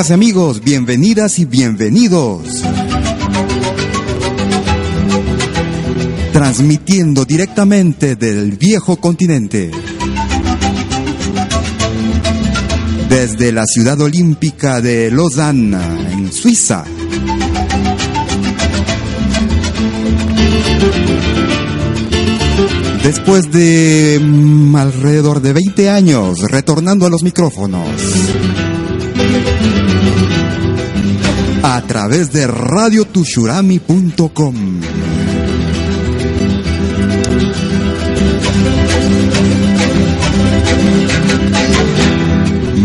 Amigas y amigos, bienvenidas y bienvenidos. Transmitiendo directamente del viejo continente. Desde la ciudad olímpica de Lausanne, en Suiza. Después de mm, alrededor de 20 años retornando a los micrófonos. A través de radiotushurami.com.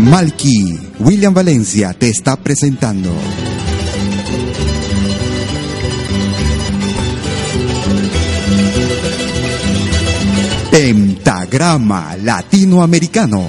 Malky, William Valencia te está presentando. Pentagrama Latinoamericano.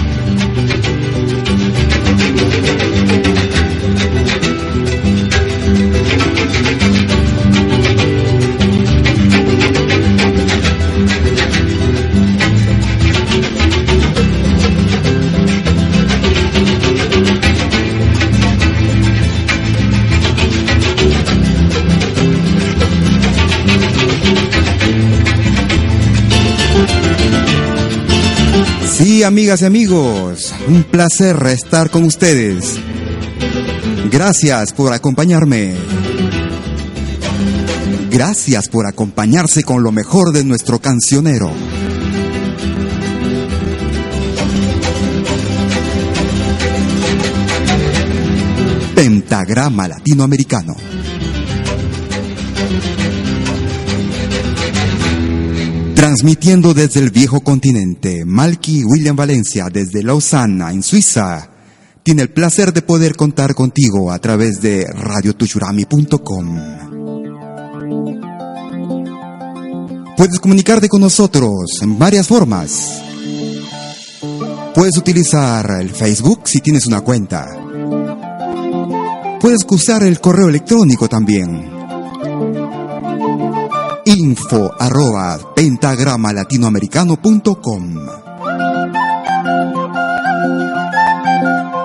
Amigas y amigos, un placer estar con ustedes. Gracias por acompañarme. Gracias por acompañarse con lo mejor de nuestro cancionero. Pentagrama Latinoamericano. Transmitiendo desde el viejo continente, Malky William Valencia desde Lausana, en Suiza, tiene el placer de poder contar contigo a través de radiotushurami.com. Puedes comunicarte con nosotros en varias formas. Puedes utilizar el Facebook si tienes una cuenta. Puedes usar el correo electrónico también info arroba pentagrama latinoamericano.com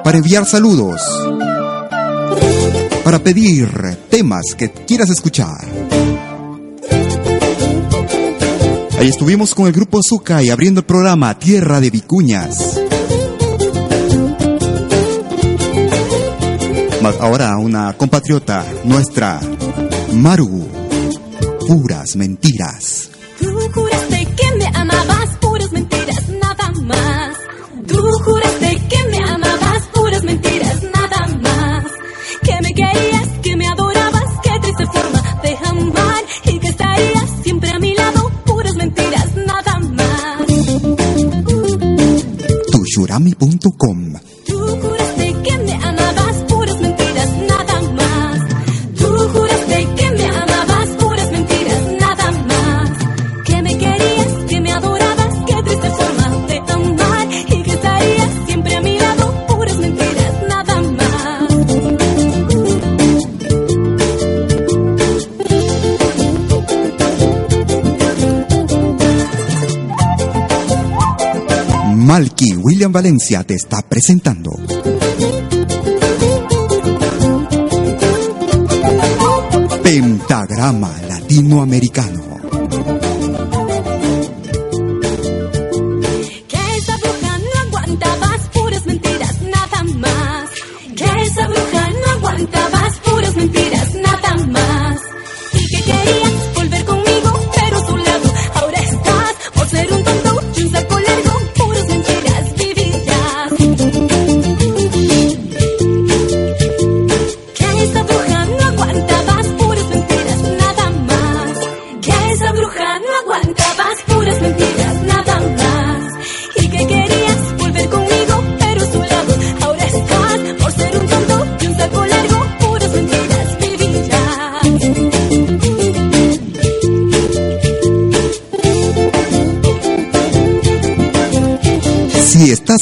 para enviar saludos, para pedir temas que quieras escuchar. Ahí estuvimos con el grupo Zuka y abriendo el programa Tierra de Vicuñas. ahora una compatriota nuestra, Maru. Puras mentiras. Malky William Valencia te está presentando. Pentagrama Latinoamericano.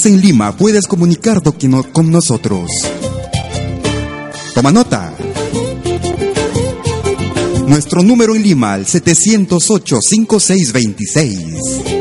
En Lima, puedes comunicarte con nosotros. Toma nota. Nuestro número en Lima, el 708-5626.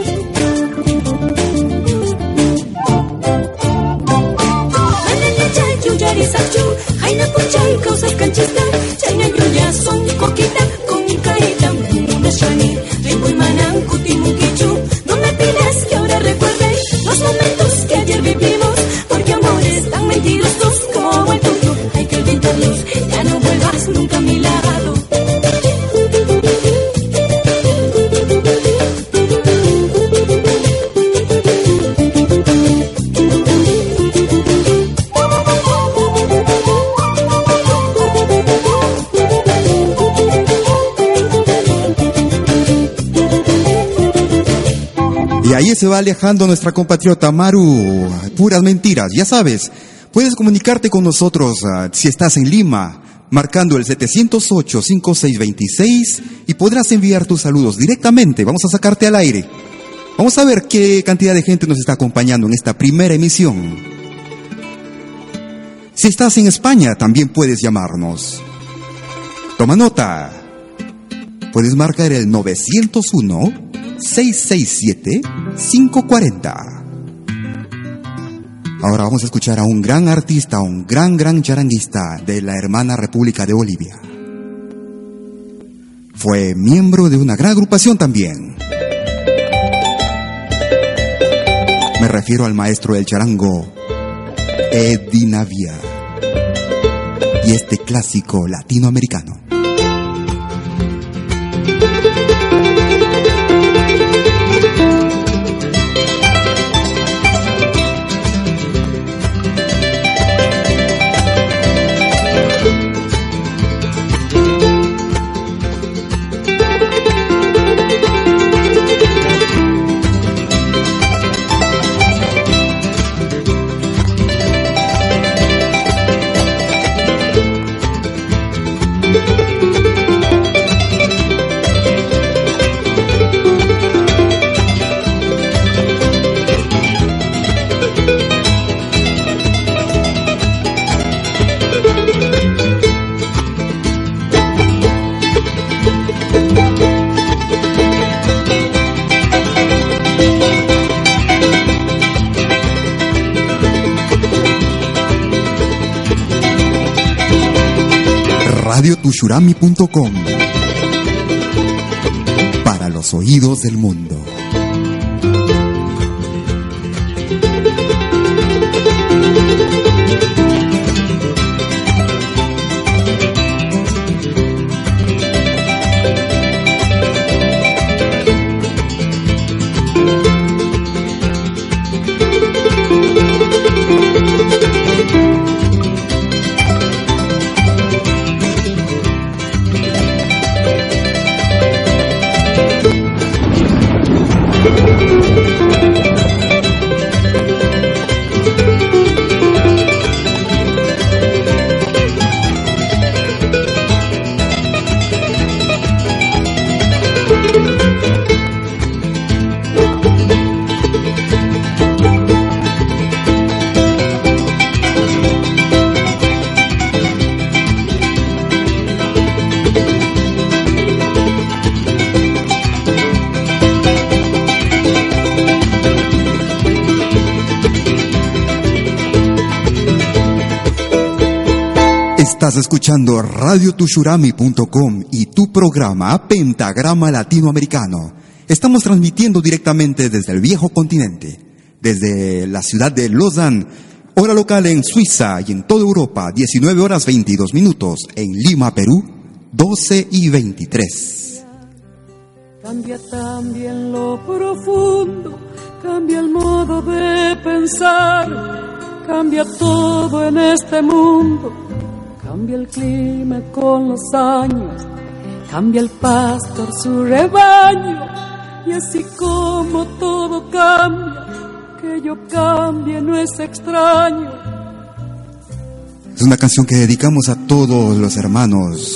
Se va alejando nuestra compatriota Maru. Puras mentiras, ya sabes. Puedes comunicarte con nosotros ah, si estás en Lima, marcando el 708-5626 y podrás enviar tus saludos directamente. Vamos a sacarte al aire. Vamos a ver qué cantidad de gente nos está acompañando en esta primera emisión. Si estás en España, también puedes llamarnos. Toma nota. Puedes marcar el 901 667-540. Ahora vamos a escuchar a un gran artista, un gran, gran charanguista de la hermana República de Bolivia. Fue miembro de una gran agrupación también. Me refiero al maestro del charango, Eddie Navia. Y este clásico latinoamericano. radiotushurami.com para los oídos del mundo. Estás escuchando radiotushurami.com y tu programa Pentagrama Latinoamericano. Estamos transmitiendo directamente desde el viejo continente, desde la ciudad de Lausanne, hora local en Suiza y en toda Europa, 19 horas 22 minutos, en Lima, Perú, 12 y 23. Cambia también lo profundo, cambia el modo de pensar, cambia todo en este mundo Cambia el clima con los años, cambia el pastor su rebaño, y así como todo cambia, que yo cambie no es extraño. Es una canción que dedicamos a todos los hermanos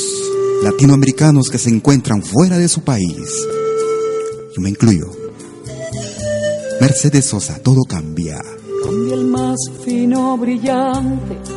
latinoamericanos que se encuentran fuera de su país. Yo me incluyo. Mercedes Sosa, todo cambia. Cambia el más fino brillante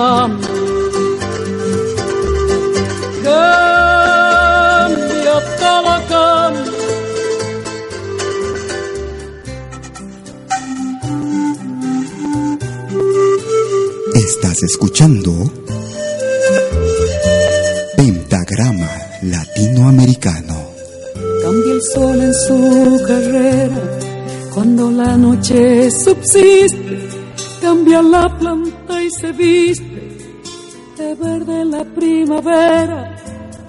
cambia. Todo cambia. Estás escuchando Pentagrama Latinoamericano. Cambia el sol en su carrera cuando la noche subsiste. Cambia la planta se viste de verde la primavera,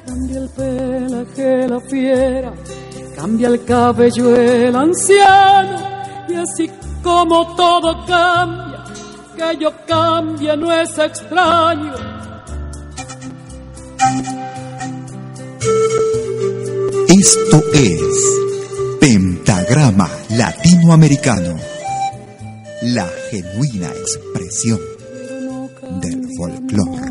cambia el pelaje la fiera, cambia el cabello el anciano, y así como todo cambia, que yo cambie no es extraño. Esto es Pentagrama Latinoamericano, la genuina expresión del folclore.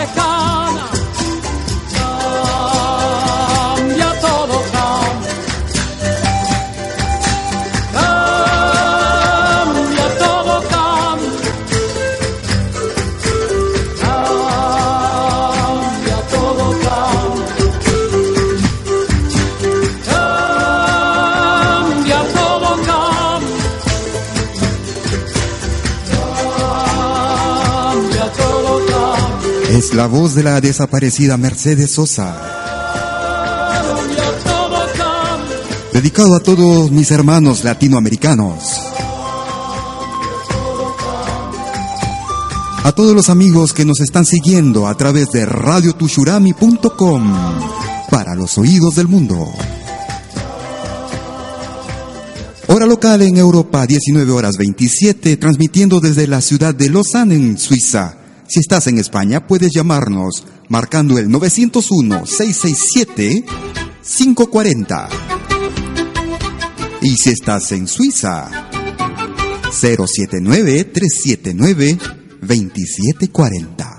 lejana. La voz de la desaparecida Mercedes Sosa. Dedicado a todos mis hermanos latinoamericanos. A todos los amigos que nos están siguiendo a través de radiotushurami.com para los oídos del mundo. Hora local en Europa, 19 horas 27, transmitiendo desde la ciudad de Lausanne, en Suiza. Si estás en España, puedes llamarnos marcando el 901-667-540. Y si estás en Suiza, 079-379-2740.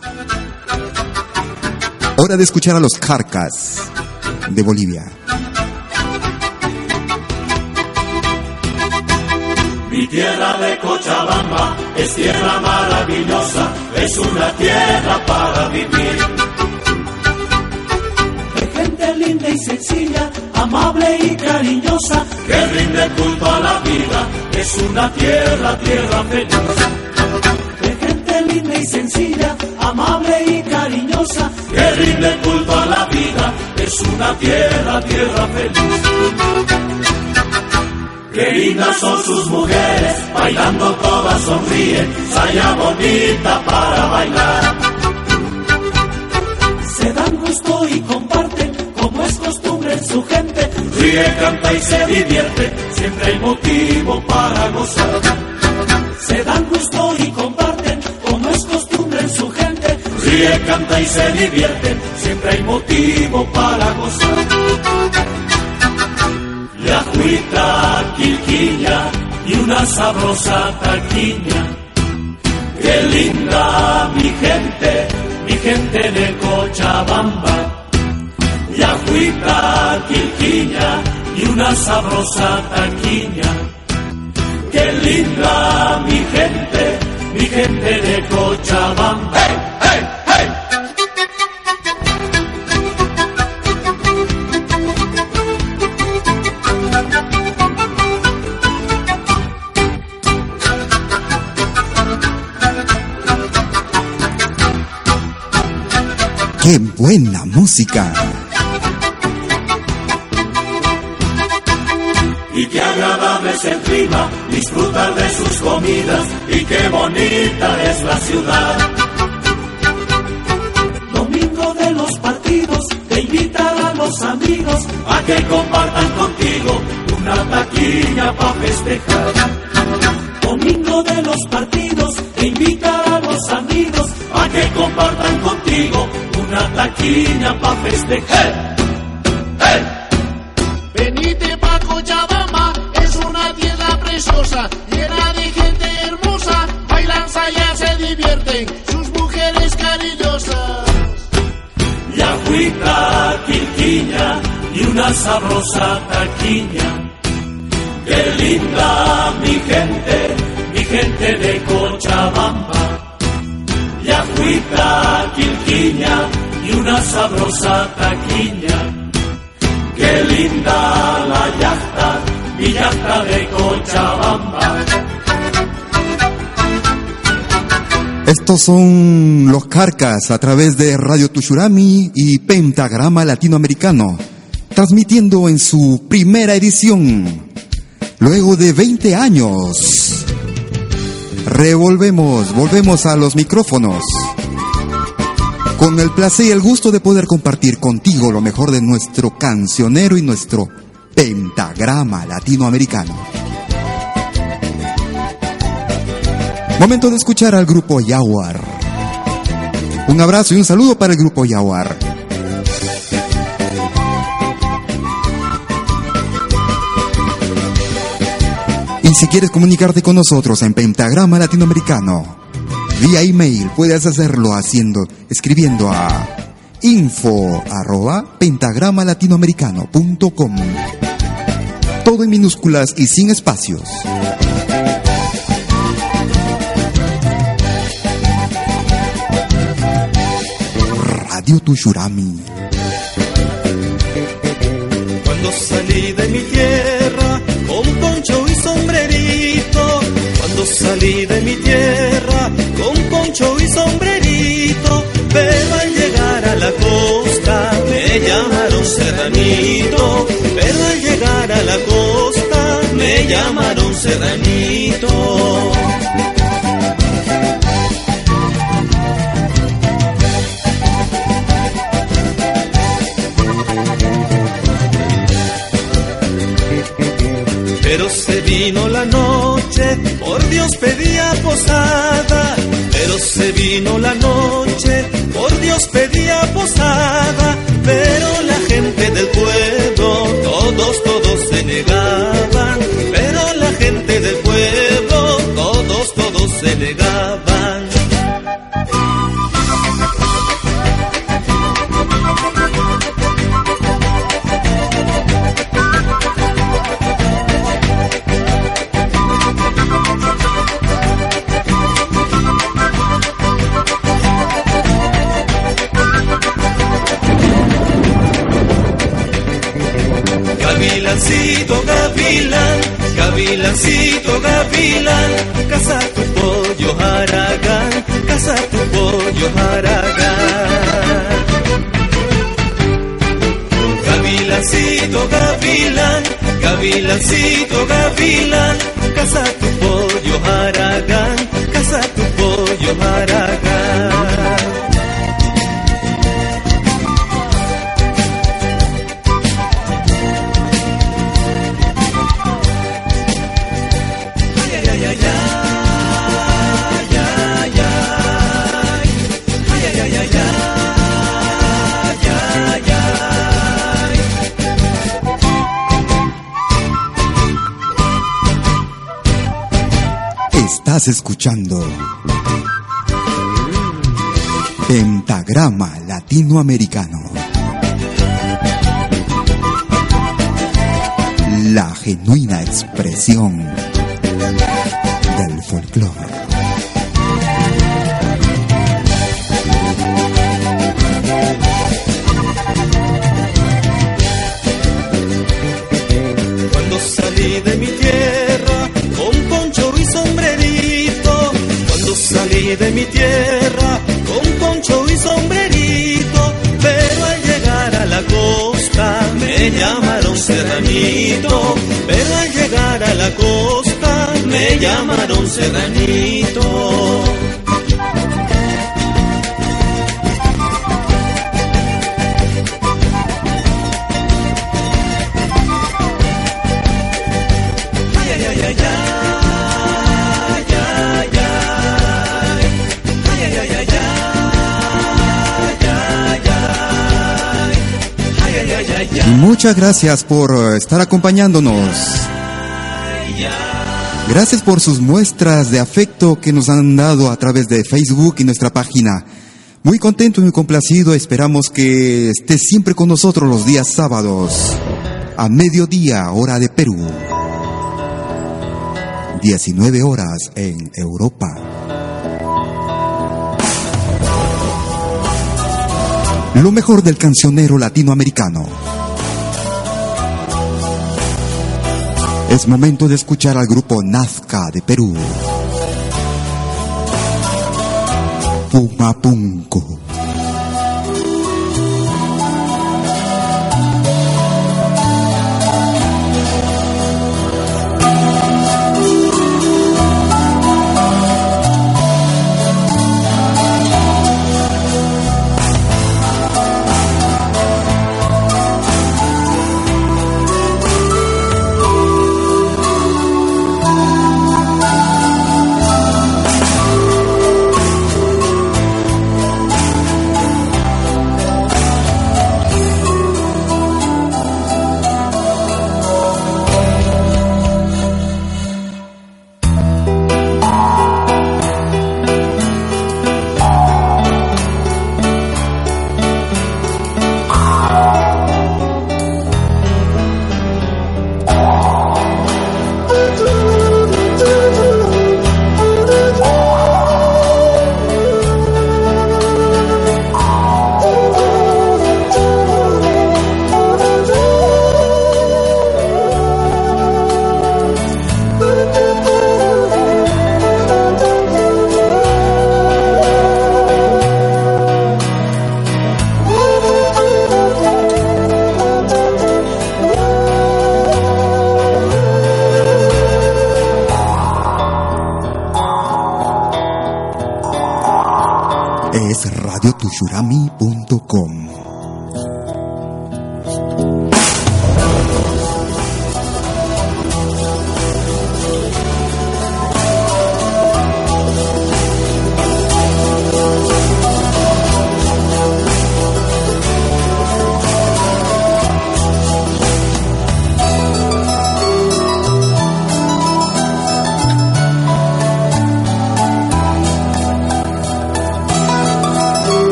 Hora de escuchar a los Carcas de Bolivia. Tierra de Cochabamba es tierra maravillosa, es una tierra para vivir. De gente linda y sencilla, amable y cariñosa, que rinde culto a la vida, es una tierra, tierra feliz. De gente linda y sencilla, amable y cariñosa, que rinde culto a la vida, es una tierra, tierra feliz. Qué lindas son sus mujeres, bailando todas sonríen, saya bonita para bailar. Se dan gusto y comparten, como es costumbre en su gente, ríe, canta y se divierte, siempre hay motivo para gozar. Se dan gusto y comparten, como es costumbre en su gente, ríe, canta y se divierte, siempre hay motivo para gozar. Yacuita, quilquilla y una sabrosa taquiña. Qué linda mi gente, mi gente de Cochabamba. Yacuita, quilquilla y una sabrosa taquiña. Qué linda mi gente, mi gente de Cochabamba. ¡Qué buena música! Y qué agradable es el clima, disfrutar de sus comidas y qué bonita es la ciudad. Domingo de los partidos, te invitan a los amigos a que compartan contigo una taquilla para festejar. Domingo de los partidos, te invitan a los amigos a que compartan contigo una taquilla para festejar. ¡Hey! Venite pa' Cochabamba, es una tierra preciosa, llena de gente hermosa, bailan, ya se divierten, sus mujeres cariñosas. y agüita quilquiña y una sabrosa taquiña. Qué linda mi gente, mi gente de Cochabamba. Y agüita quilquiña y una sabrosa taquiña. Qué linda la yachta de Cochabamba. Estos son los Carcas a través de Radio Tushurami y Pentagrama Latinoamericano, transmitiendo en su primera edición. Luego de 20 años, revolvemos, volvemos a los micrófonos. Con el placer y el gusto de poder compartir contigo lo mejor de nuestro cancionero y nuestro pentagrama latinoamericano. Momento de escuchar al grupo Yaguar. Un abrazo y un saludo para el grupo Yaguar. Y si quieres comunicarte con nosotros en Pentagrama Latinoamericano, vía email puedes hacerlo haciendo, escribiendo a info arroba pentagramalatinoamericano.com. Todo en minúsculas y sin espacios. Radio Tushurami. Serranito. Pero se vino la noche, por Dios pedía posada. Pero se vino la noche, por Dios pedía posada. Pero la gente del pueblo, todos, todos se negaban. Gavilancito, gavilán, caza tu pollo haragán, caza tu pollo haragán. Escuchando Pentagrama Latinoamericano. La genuina expresión Y muchas gracias por eh, estar acompañándonos. Gracias por sus muestras de afecto que nos han dado a través de Facebook y nuestra página. Muy contento y muy complacido. Esperamos que esté siempre con nosotros los días sábados. A mediodía, hora de Perú. 19 horas en Europa. Lo mejor del cancionero latinoamericano. Es momento de escuchar al grupo Nazca de Perú. Pumapunco.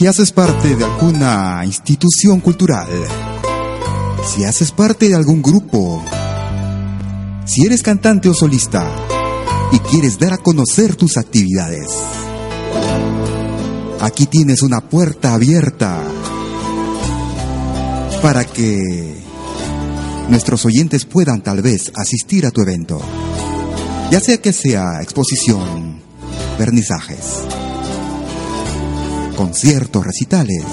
Si haces parte de alguna institución cultural, si haces parte de algún grupo, si eres cantante o solista y quieres dar a conocer tus actividades, aquí tienes una puerta abierta para que nuestros oyentes puedan tal vez asistir a tu evento, ya sea que sea exposición, vernizajes conciertos, recitales.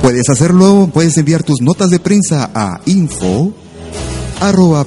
Puedes hacerlo, puedes enviar tus notas de prensa a info arroba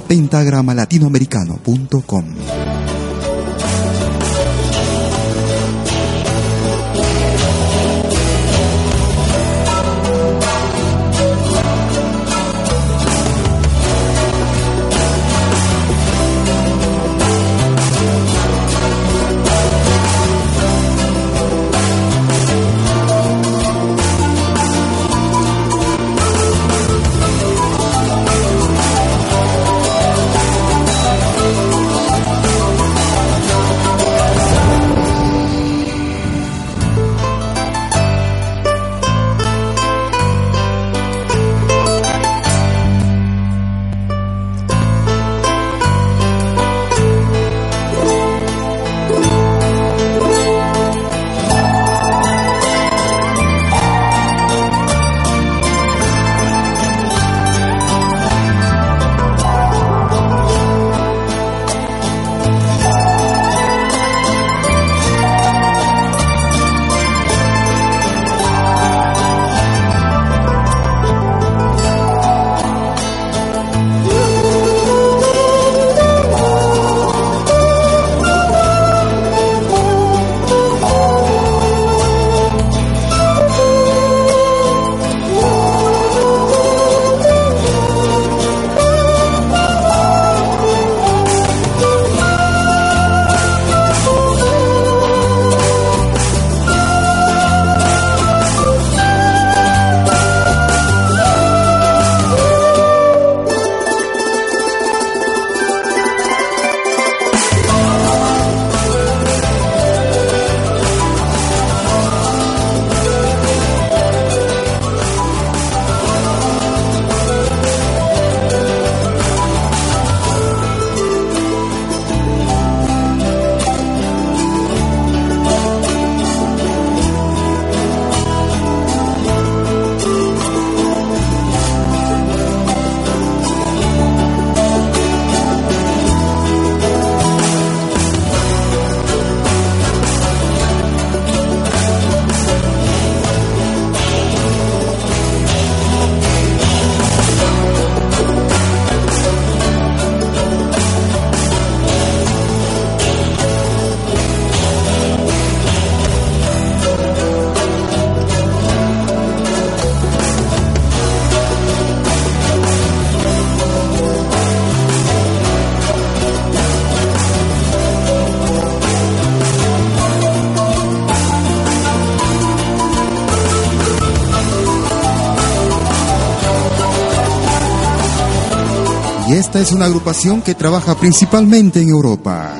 Esta es una agrupación que trabaja principalmente en Europa.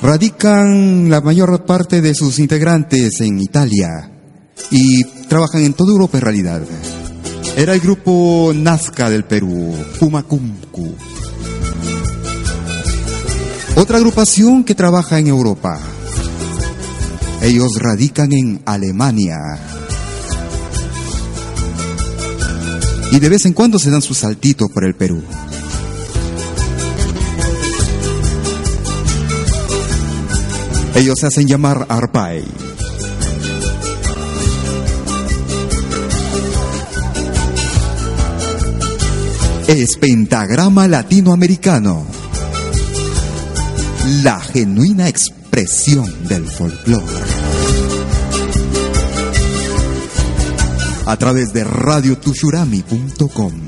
Radican la mayor parte de sus integrantes en Italia y trabajan en toda Europa en realidad. Era el grupo Nazca del Perú, Pumacumcu. Otra agrupación que trabaja en Europa. Ellos radican en Alemania. Y de vez en cuando se dan su saltito por el Perú. Ellos se hacen llamar Arpay. Es pentagrama latinoamericano. La genuina expresión del folclore. A través de radiotushurami.com.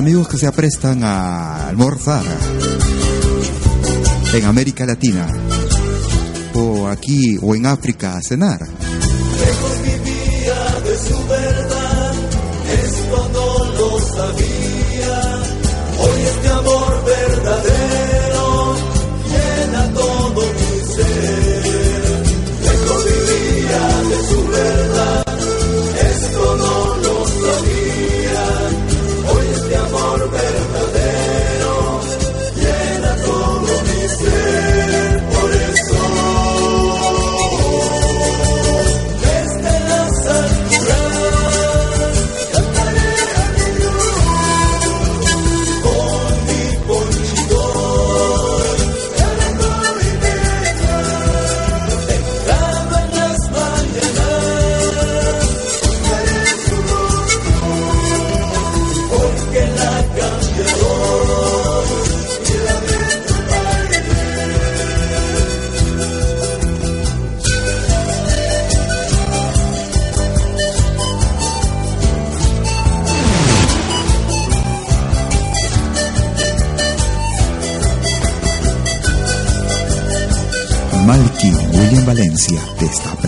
amigos que se aprestan a almorzar en América Latina o aquí o en África a cenar.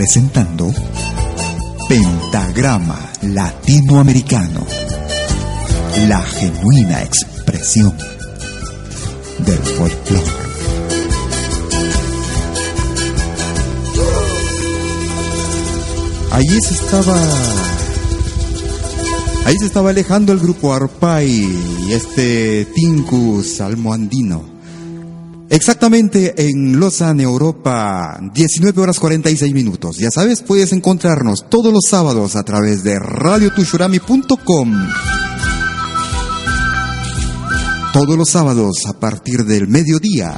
Presentando Pentagrama Latinoamericano, la genuina expresión del folclore. Allí se estaba. Ahí se estaba alejando el grupo Arpay y este Tincus almoandino. Exactamente en Lausanne, Europa, 19 horas 46 minutos. Ya sabes, puedes encontrarnos todos los sábados a través de radiotushurami.com. Todos los sábados a partir del mediodía.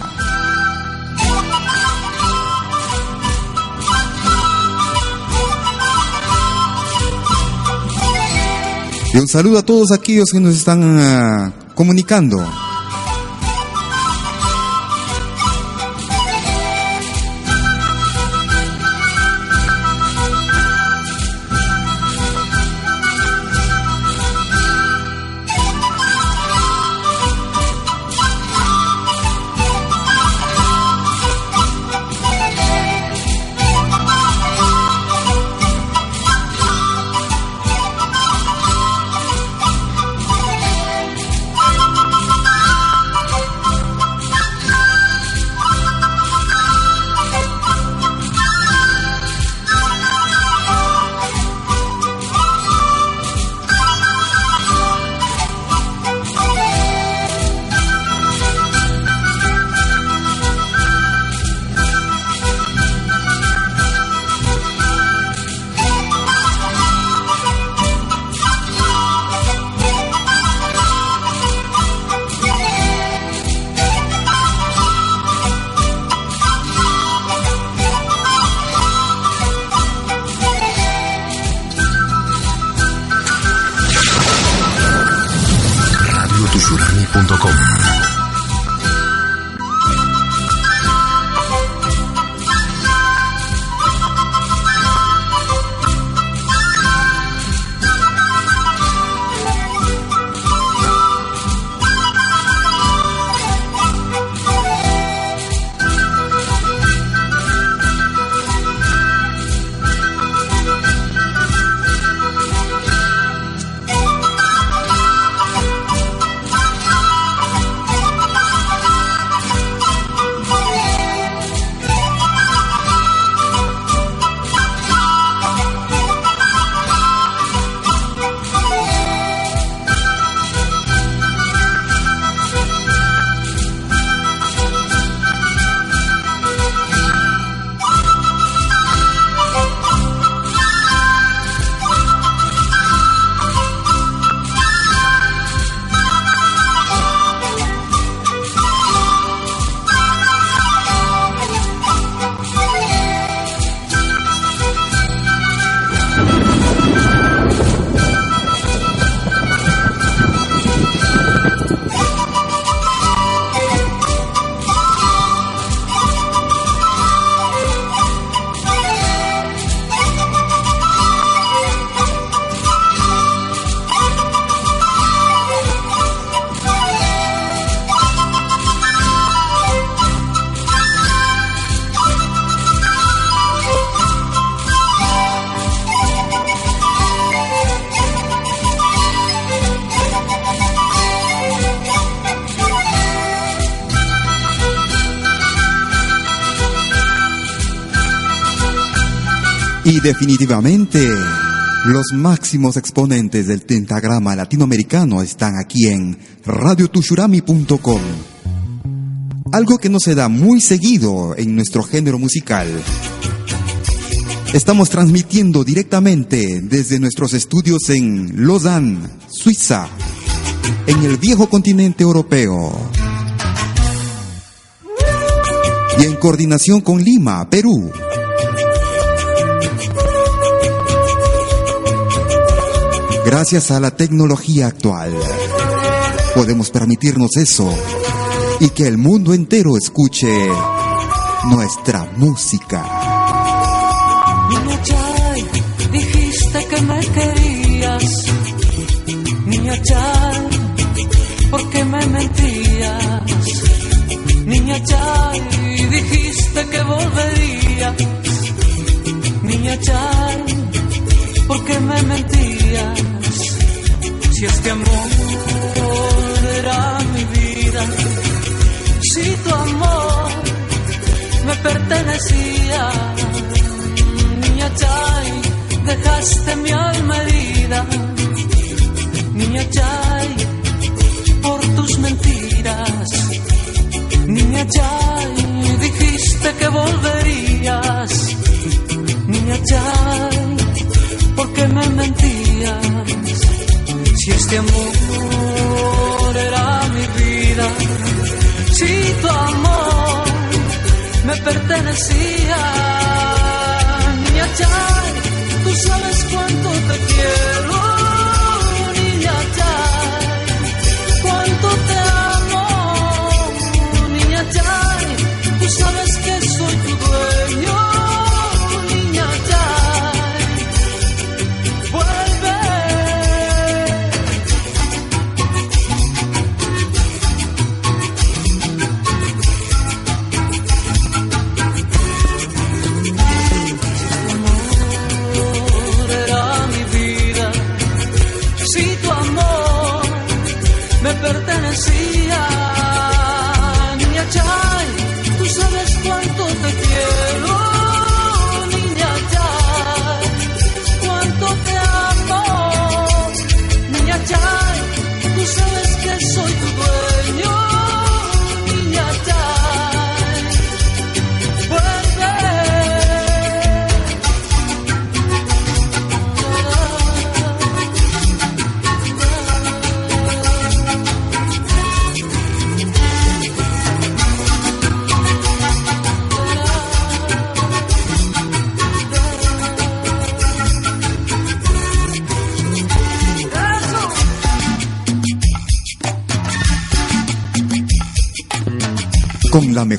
Y un saludo a todos aquellos que nos están ah, comunicando. Definitivamente, los máximos exponentes del tentagrama latinoamericano están aquí en radiotushurami.com. Algo que no se da muy seguido en nuestro género musical. Estamos transmitiendo directamente desde nuestros estudios en Lausanne, Suiza, en el viejo continente europeo. Y en coordinación con Lima, Perú. Gracias a la tecnología actual, podemos permitirnos eso y que el mundo entero escuche nuestra música. Niña Chay, dijiste que me querías. Niña Chay, ¿por qué me mentías? Niña Chay, dijiste que volverías. Niña Chay, ¿por qué me mentías? Este amor era mi vida, si tu amor me pertenecía, niña Chay, dejaste mi alma herida, niña Chay, por tus mentiras, niña Chay, dijiste que volverías, niña Chay, ¿por qué me mentías? Si este amor era mi vida, si tu amor me pertenecía, niña Chay, tú sabes cuánto te quiero, me pertenecía,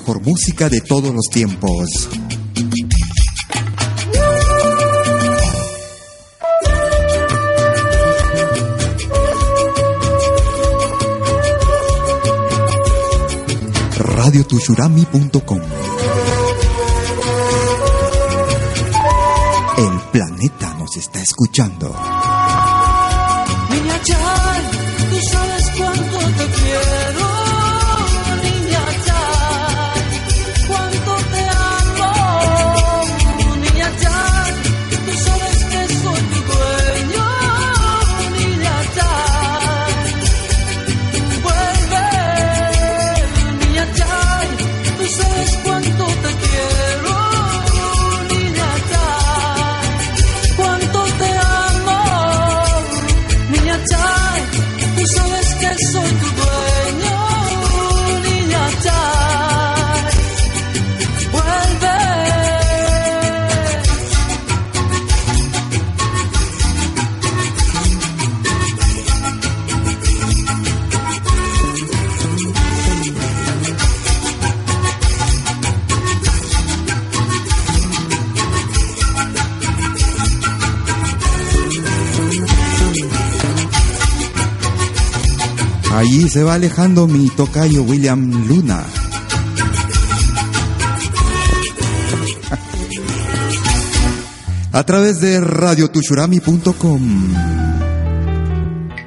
Mejor música de todos los tiempos. radiotushurami.com El planeta nos está escuchando. Niña se va alejando mi tocayo William Luna. A través de radiotushurami.com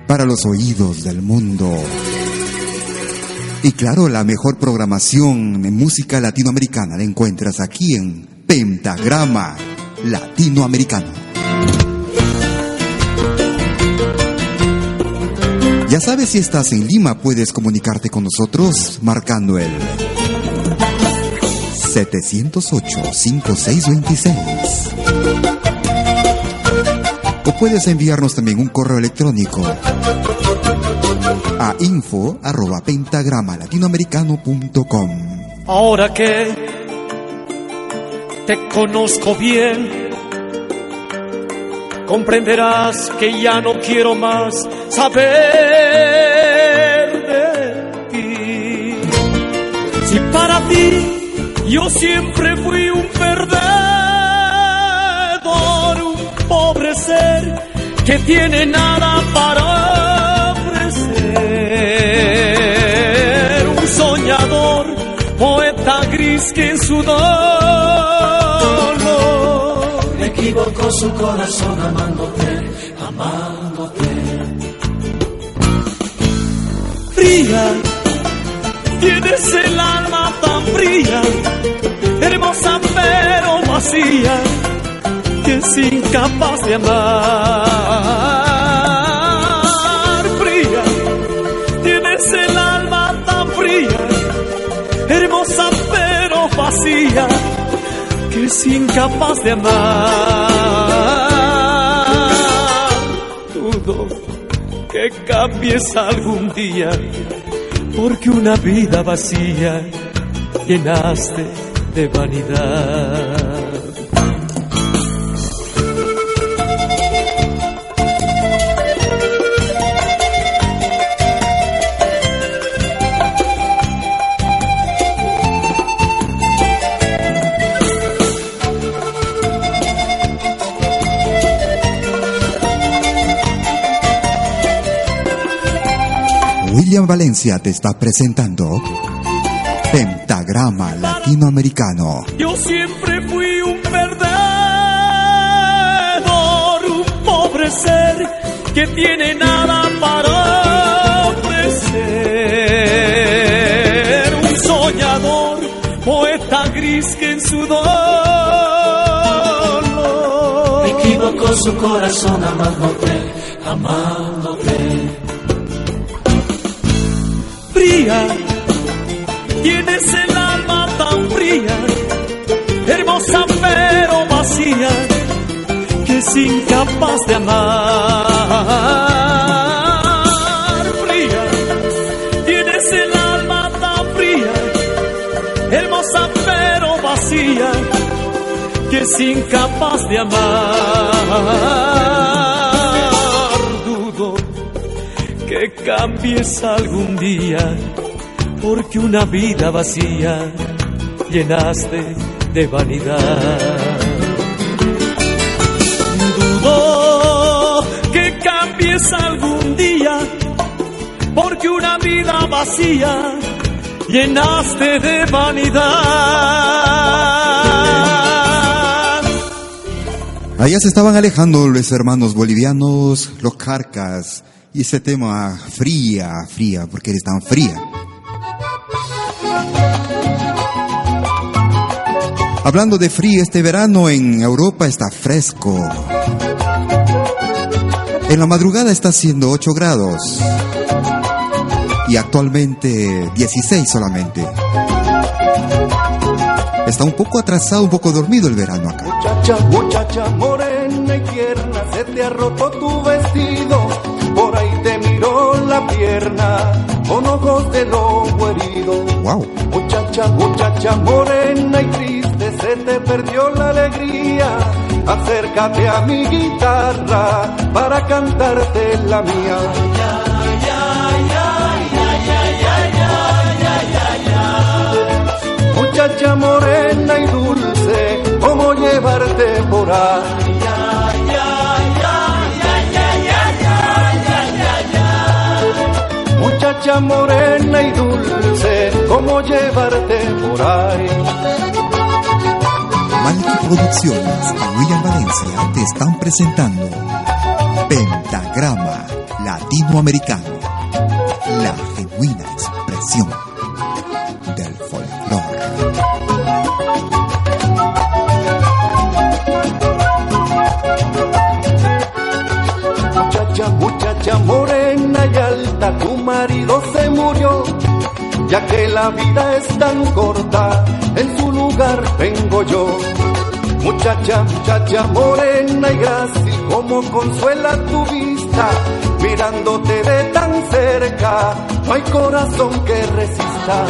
para los oídos del mundo. Y claro, la mejor programación en música latinoamericana la encuentras aquí en Pentagrama latinoamericano. Ya sabes, si estás en Lima, puedes comunicarte con nosotros marcando el 708-5626. O puedes enviarnos también un correo electrónico a info arroba pentagrama latinoamericano.com. Ahora que te conozco bien, comprenderás que ya no quiero más saber de ti. Si para ti yo siempre fui un perdedor, un pobre ser que tiene nada para ofrecer, un soñador, poeta gris que en su dolor equivocó su corazón amándote. Tienes el alma tan fría, hermosa pero vacía, que es incapaz de amar. Fría, tienes el alma tan fría, hermosa pero vacía, que es incapaz de amar. Cambies algún día, porque una vida vacía llenaste de vanidad. William Valencia te está presentando Pentagrama Latinoamericano. Yo siempre fui un perdedor, un pobre ser que tiene nada para ofrecer. Un soñador, poeta gris que en su dolor Me equivocó su corazón amándote. Que es incapaz de amar. Fría. Tienes el alma tan fría, hermosa pero vacía, que es incapaz de amar. Dudo que cambies algún día, porque una vida vacía llenaste de vanidad. Cambies algún día, porque una vida vacía llenaste de vanidad. Allá se estaban alejando los hermanos bolivianos, los carcas, y ese tema fría, fría, porque eres tan fría. Hablando de frío, este verano en Europa está fresco. En la madrugada está haciendo 8 grados y actualmente 16 solamente. Está un poco atrasado, un poco dormido el verano acá. Muchacha, muchacha morena y tierna, se te roto tu vestido. Por ahí te miró la pierna, con ojos de lobo herido. Wow. Muchacha, muchacha morena y triste, se te perdió la alegría. Acércate a mi guitarra para cantarte la mía. Muchacha morena y dulce, ¿cómo llevarte por ahí? Muchacha morena y dulce, ¿cómo llevarte por ahí? Malky Producciones y William Valencia te están presentando Pentagrama Latinoamericano, la genuina expresión del folclore. Muchacha, muchacha morena y alta, tu marido se ya que la vida es tan corta, en su lugar vengo yo. Muchacha, muchacha morena y grácil, como consuela tu vista, mirándote de tan cerca, no hay corazón que resista.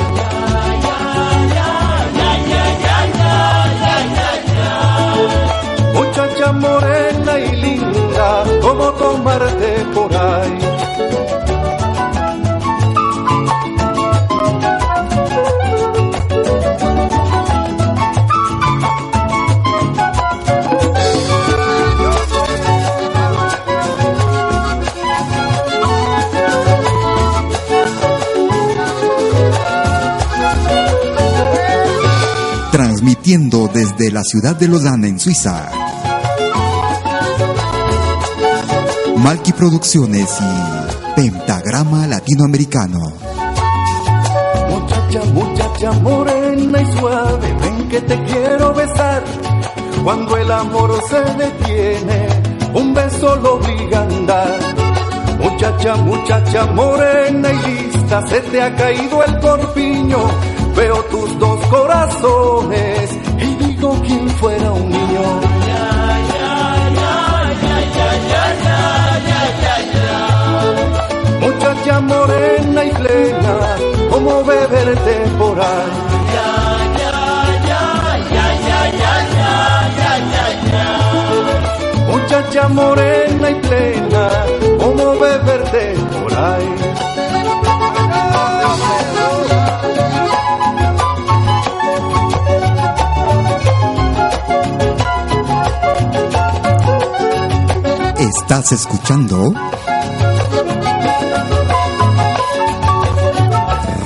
Muchacha morena y linda, como tomarte por ahí. Transmitiendo desde la ciudad de Lausanne, en Suiza. Malky Producciones y Pentagrama Latinoamericano. Muchacha, muchacha morena y suave, ven que te quiero besar. Cuando el amor se detiene, un beso lo obliga a andar. Muchacha, muchacha morena y lista, se te ha caído el corpiño. Veo tus dos corazones y digo quién fuera un niño. Muchacha morena y plena, como beberte por ahí. Muchacha morena y plena, como beberte por Estás escuchando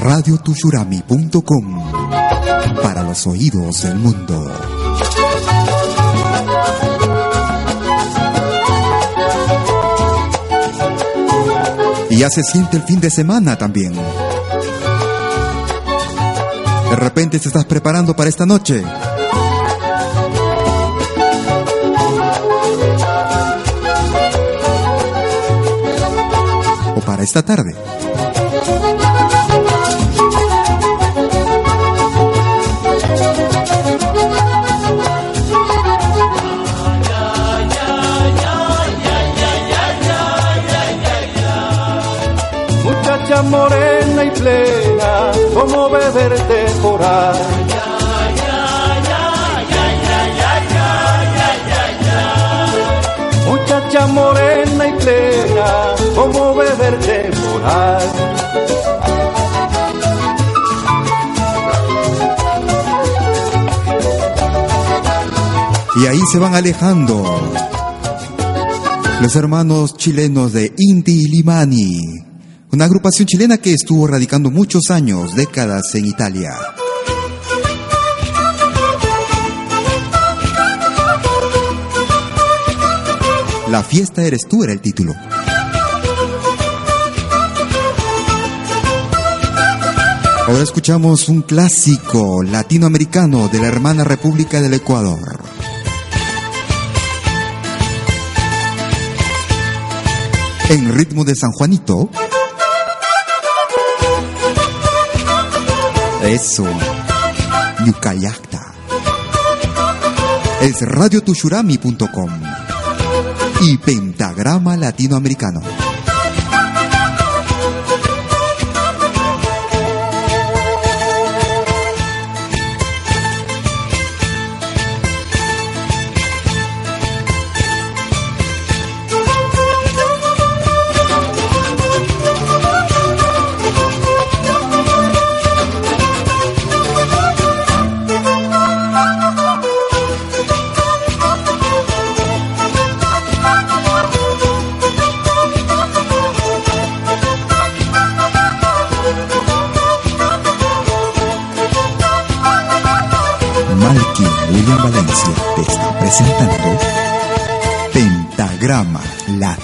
radiotushurami.com para los oídos del mundo. Y ya se siente el fin de semana también. De repente te estás preparando para esta noche. Esta tarde. Muchacha morena y plena, como beberte por ahí. Muchacha morena y plena, Y ahí se van alejando los hermanos chilenos de Inti Limani, una agrupación chilena que estuvo radicando muchos años, décadas en Italia. La fiesta eres tú era el título. Ahora escuchamos un clásico latinoamericano de la hermana República del Ecuador. En ritmo de San Juanito. Eso. Yucayacta. Es radiotushurami.com y Pentagrama Latinoamericano.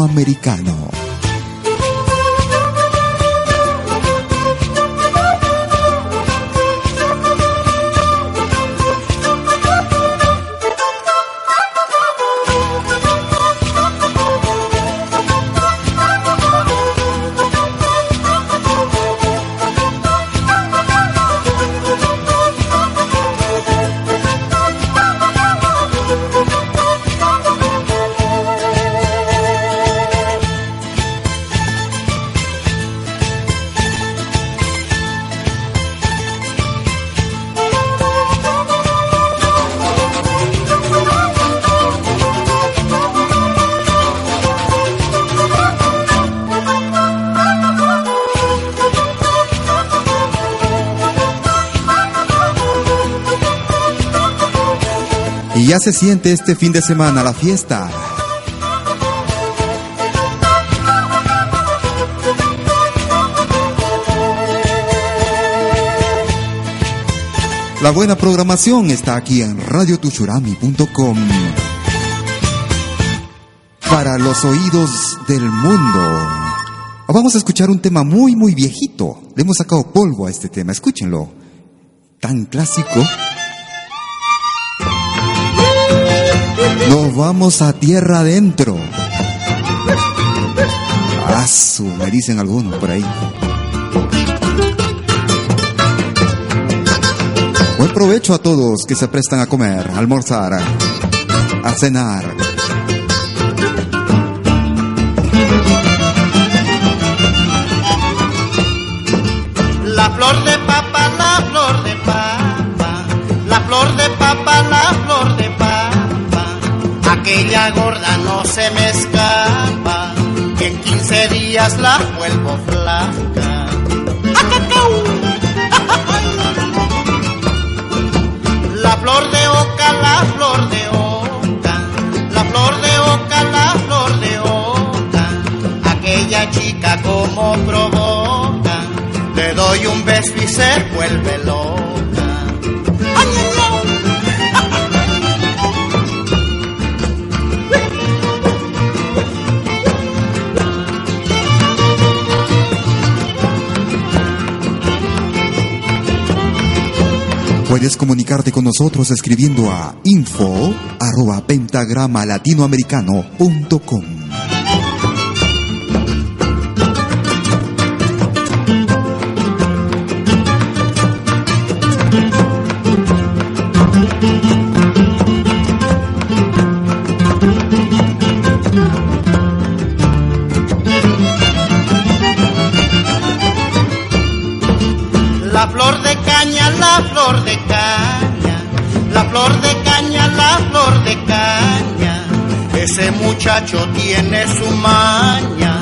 Latinoamericano. Ya se siente este fin de semana la fiesta. La buena programación está aquí en radiotuchurami.com. Para los oídos del mundo. Vamos a escuchar un tema muy, muy viejito. Le hemos sacado polvo a este tema. Escúchenlo. Tan clásico. Nos vamos a tierra adentro. Asu, me dicen algunos por ahí. Buen provecho a todos que se prestan a comer, almorzar, a cenar. La flor de se me escapa, que en 15 días la vuelvo flaca. La flor de oca, la flor de oca, la flor de oca, la flor de oca. Aquella chica como provoca, le doy un beso y se vuelve loca. Puedes comunicarte con nosotros escribiendo a info arroba pentagrama latinoamericano.com. La flor de la flor de caña, la flor de caña, la flor de caña. Ese muchacho tiene su maña,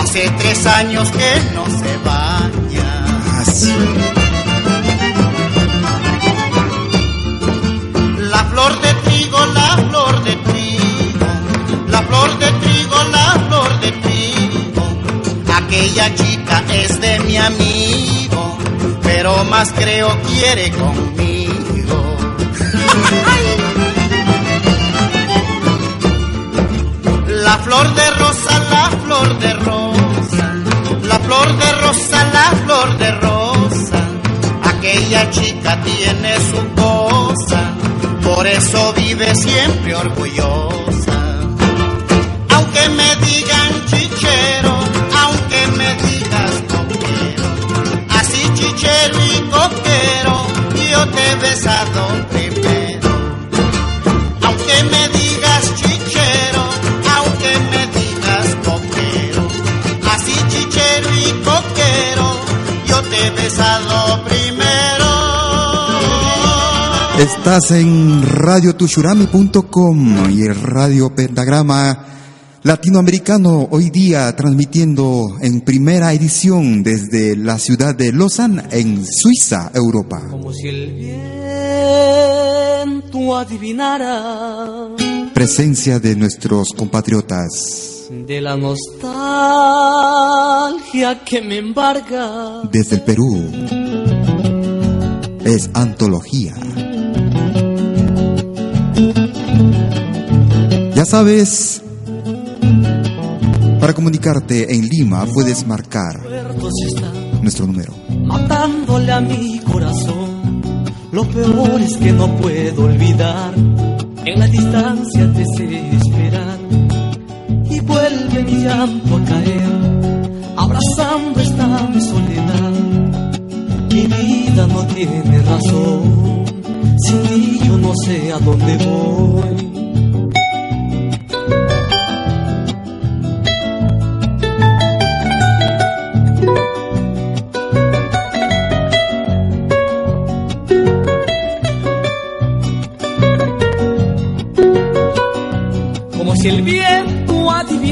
hace tres años que no se baña. La flor de trigo, la flor de trigo, la flor de trigo, la flor de trigo. Aquella chica es de mi amigo, pero más creo quiere conmigo. La flor de rosa, la flor de rosa, la flor de rosa, la flor de rosa. Aquella chica tiene su cosa, por eso vive siempre orgullosa. Aunque me digan chichero, así chichero y coquero, yo te he besado primero. Aunque me digas chichero, aunque me digas coquero, así chichero y coquero, yo te he besado primero. Estás en radiotushurami.com y el Radio Pentagrama Latinoamericano hoy día transmitiendo en primera edición desde la ciudad de Lausanne en Suiza, Europa. Como si el viento adivinara Presencia de nuestros compatriotas de la nostalgia que me embarga. desde el Perú. Es antología. Ya sabes, Para comunicarte en Lima puedes marcar nuestro número. Matándole a mi corazón, lo peor es que no puedo olvidar. En la distancia te sé esperar y vuelve mi llanto a caer, abrazando esta mi soledad. Mi vida no tiene razón, sin ti yo no sé a dónde voy.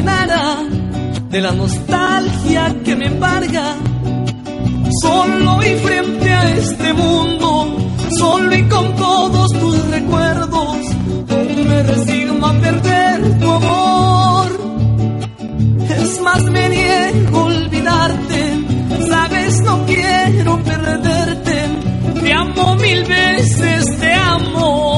De la nostalgia que me embarga. Solo y frente a este mundo, solo y con todos tus recuerdos, me resigno a perder tu amor. Es más, me niego a olvidarte, sabes, no quiero perderte. Te amo mil veces, te amo.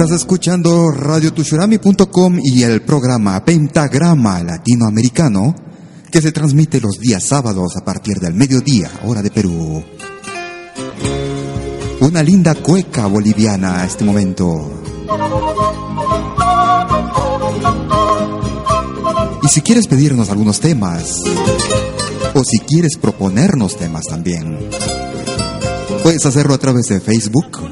Estás escuchando radiotushurami.com y el programa Pentagrama Latinoamericano que se transmite los días sábados a partir del mediodía, hora de Perú. Una linda cueca boliviana a este momento. Y si quieres pedirnos algunos temas, o si quieres proponernos temas también, puedes hacerlo a través de Facebook,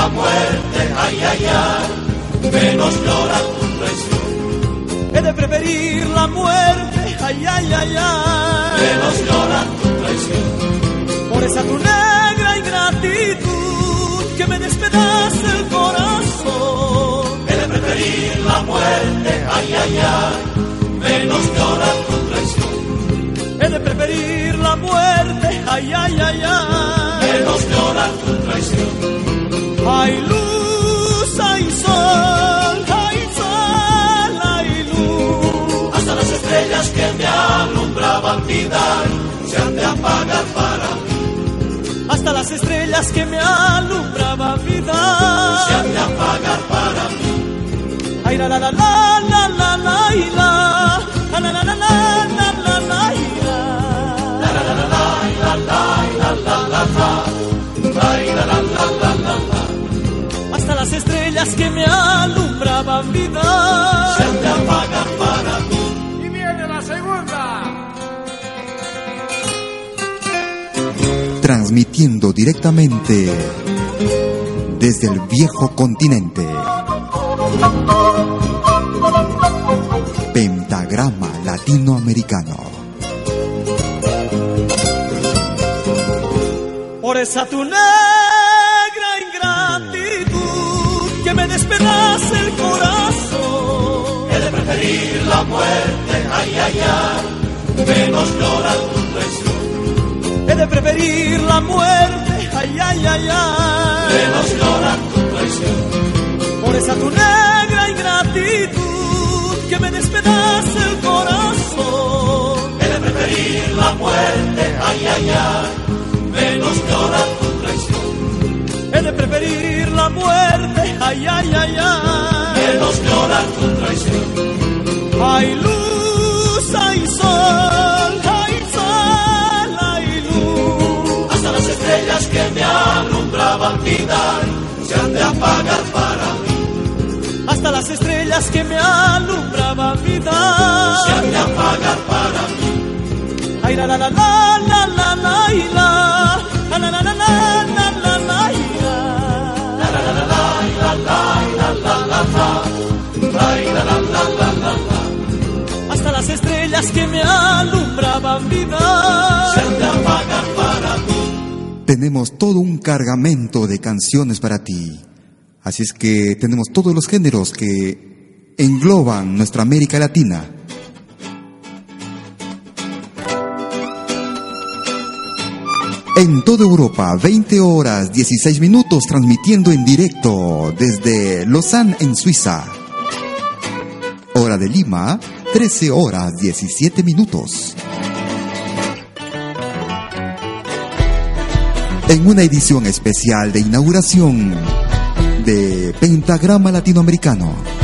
la muerte, ay, ay, ay, menos llorar tu traición. He de preferir la muerte, ay, ay, ay, ay. Menos llorar tu traición. Por esa tu negra ingratitud que me despedaza el corazón. He de preferir la muerte, ay, ay, ay, menos llorar tu traición. He de preferir la muerte, ay, ay, ay, ay. Menos llorar tu traición. Vida se han de apagar para mí. Hasta las estrellas que me alumbraban vida. Se han de apagar para mí. Ay, la, la, la, la, la, la, la, y la. La, la, la, la, la, la, la, la, y la. La la la la la la la la la la la la la la la Hasta las estrellas que me alumbraban vida. se han de apagar para mí. Transmitiendo directamente desde el viejo continente. Pentagrama Latinoamericano. Por esa tu negra ingratitud que me despedaza el corazón. He de preferir la muerte, ay ay ay, menos llorar tu de preferir la muerte, ay, ay, ay, ay. Menos llorar tu traición. Por esa tu negra ingratitud que me despedaza el corazón. He de preferir la muerte, ay ay ay, menos llorar tu traición. He de preferir la muerte, ay, ay, ay, ay. Menos llorar tu traición. Hay luz, las las estrellas que me alumbraban vida se han de apagar para mí. Ay la la la la la la la la la la la la la la la la y la La la la la la la la la la la la la la la la la la hasta las estrellas que me alumbraban vida se han de apagar para mí. Tenemos todo un cargamento de canciones para ti. Así es que tenemos todos los géneros que engloban nuestra América Latina. En toda Europa, 20 horas 16 minutos transmitiendo en directo desde Lausanne en Suiza. Hora de Lima, 13 horas 17 minutos. En una edición especial de inauguración Pentagrama Latinoamericano.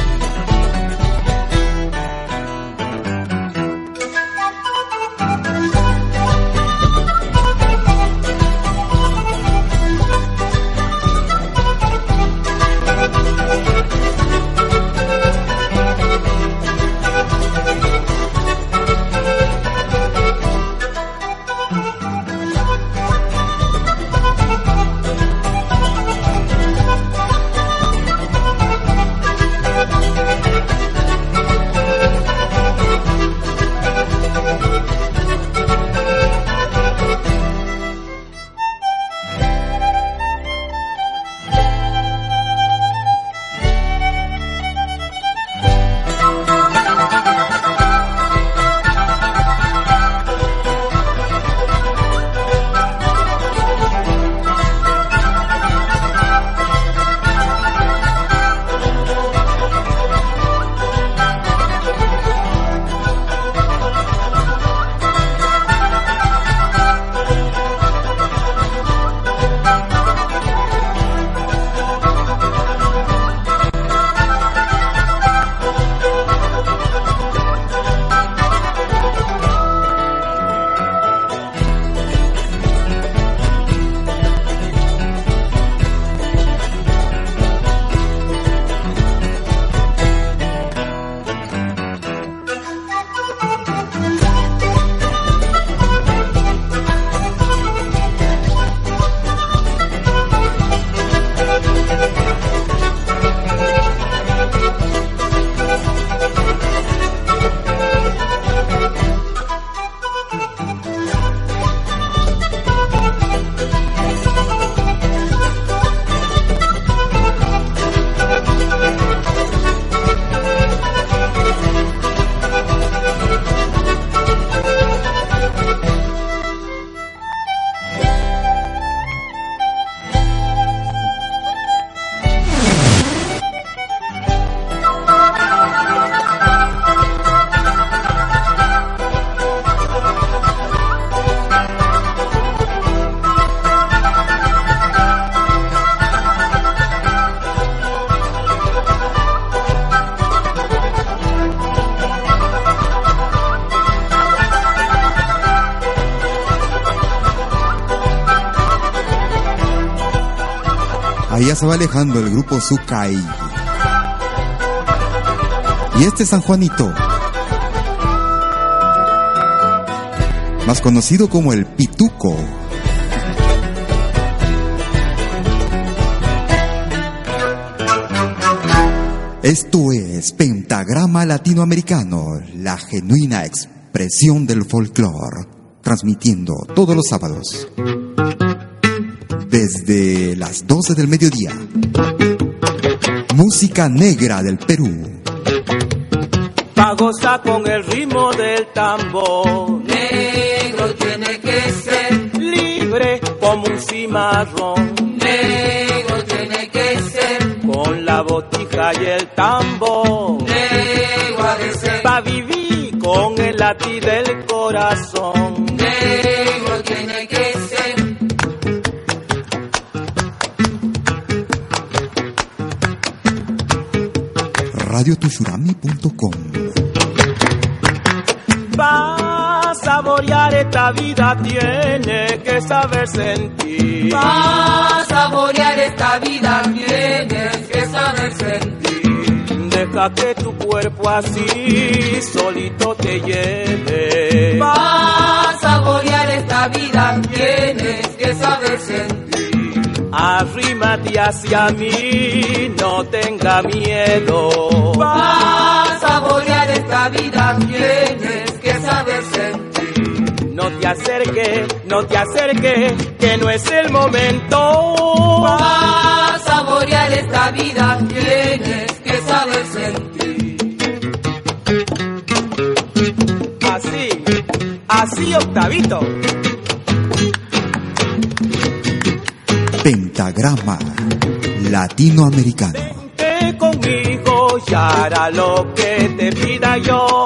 Se va alejando el grupo Sukai. Y este es San Juanito. Más conocido como el Pituco. Esto es Pentagrama Latinoamericano, la genuina expresión del folclore, transmitiendo todos los sábados desde las 12 del mediodía. Música negra del Perú. pa' gozar con el ritmo del tambor Negro tiene que ser, libre como un cimarrón negro tiene que ser, con la botija y el tambor negro ha de ser, pa' vivir con el latir del corazón negro radiotushurami.com Pa' saborear esta vida tiene que saber sentir. para saborear esta vida tienes que saber sentir, De Deja que tu cuerpo así solito te lleve. Para saborear esta vida tienes que saber sentir. Arrímate hacia mí, no tenga miedo. Para saborear esta vida tienes que saber sentir. No te acerque, no te acerque, que no es el momento. Para saborear esta vida tienes que saber sentir. Así, así Octavito. Pentagrama Latinoamericano. Vente conmigo y hará lo que te pida yo.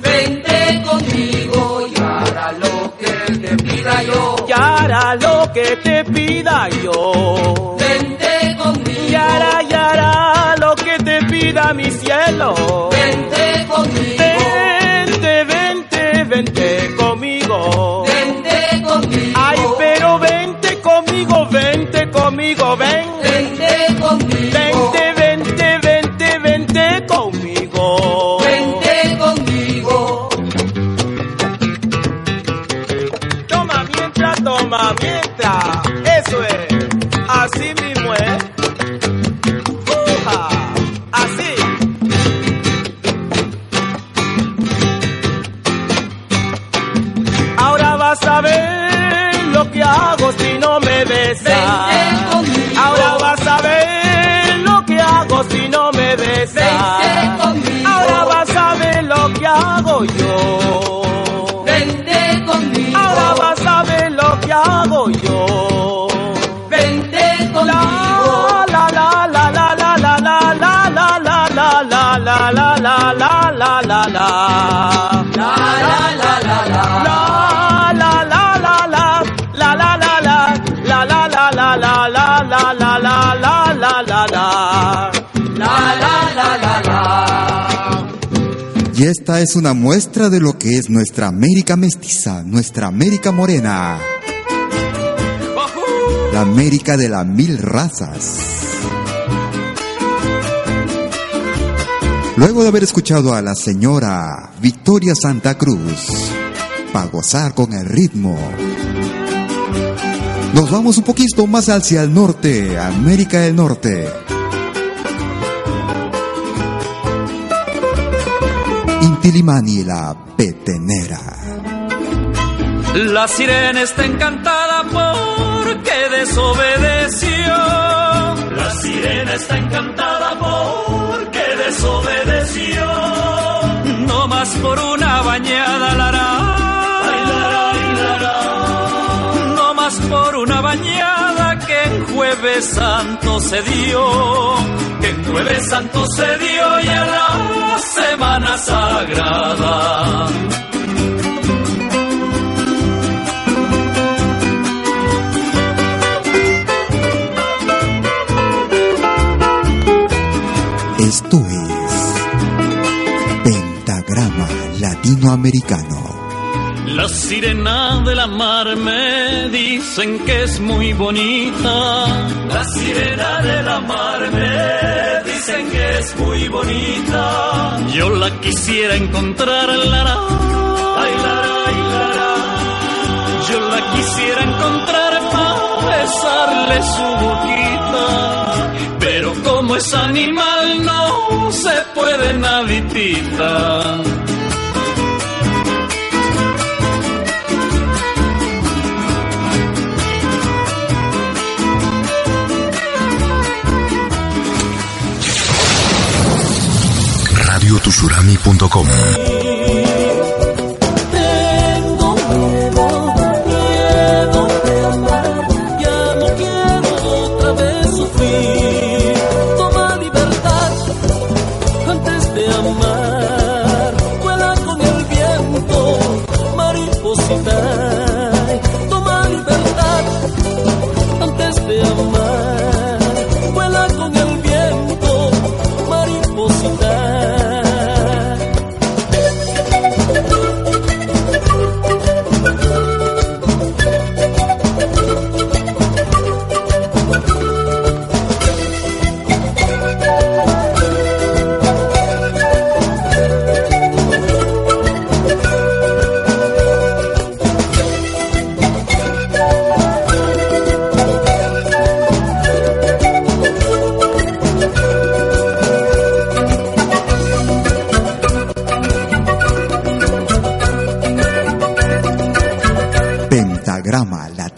Vente conmigo y hará lo que te pida yo. Y hará lo que te pida yo. Vente conmigo. Y hará, y hará lo que te pida mi cielo. Vente conmigo. amigo, venga. la la. La la la la la. la. Y esta es una muestra de lo que es nuestra América mestiza, nuestra América morena. La América de las mil razas. Luego de haber escuchado a la señora Victoria Santa Cruz, para gozar con el ritmo, nos vamos un poquito más hacia el norte, América del Norte. Intilimani la petenera. La sirena está encantada porque desobedeció. La sirena está encantada porque desobedeció. No más por una bañada lará. Ay, lara. No más por una bañada que en Jueves Santo se dio. Que en Jueves Santo se dio y a la Semana Sagrada. Esto es Latinoamericano. La sirena de la mar me dicen que es muy bonita. La sirena de la mar me dicen que es muy bonita. Yo la quisiera encontrar, Lara. Ay, lara, ay, lara. Yo la quisiera encontrar para besarle su boquita. Pero como es animal no se puede naditita. radiotushurami.com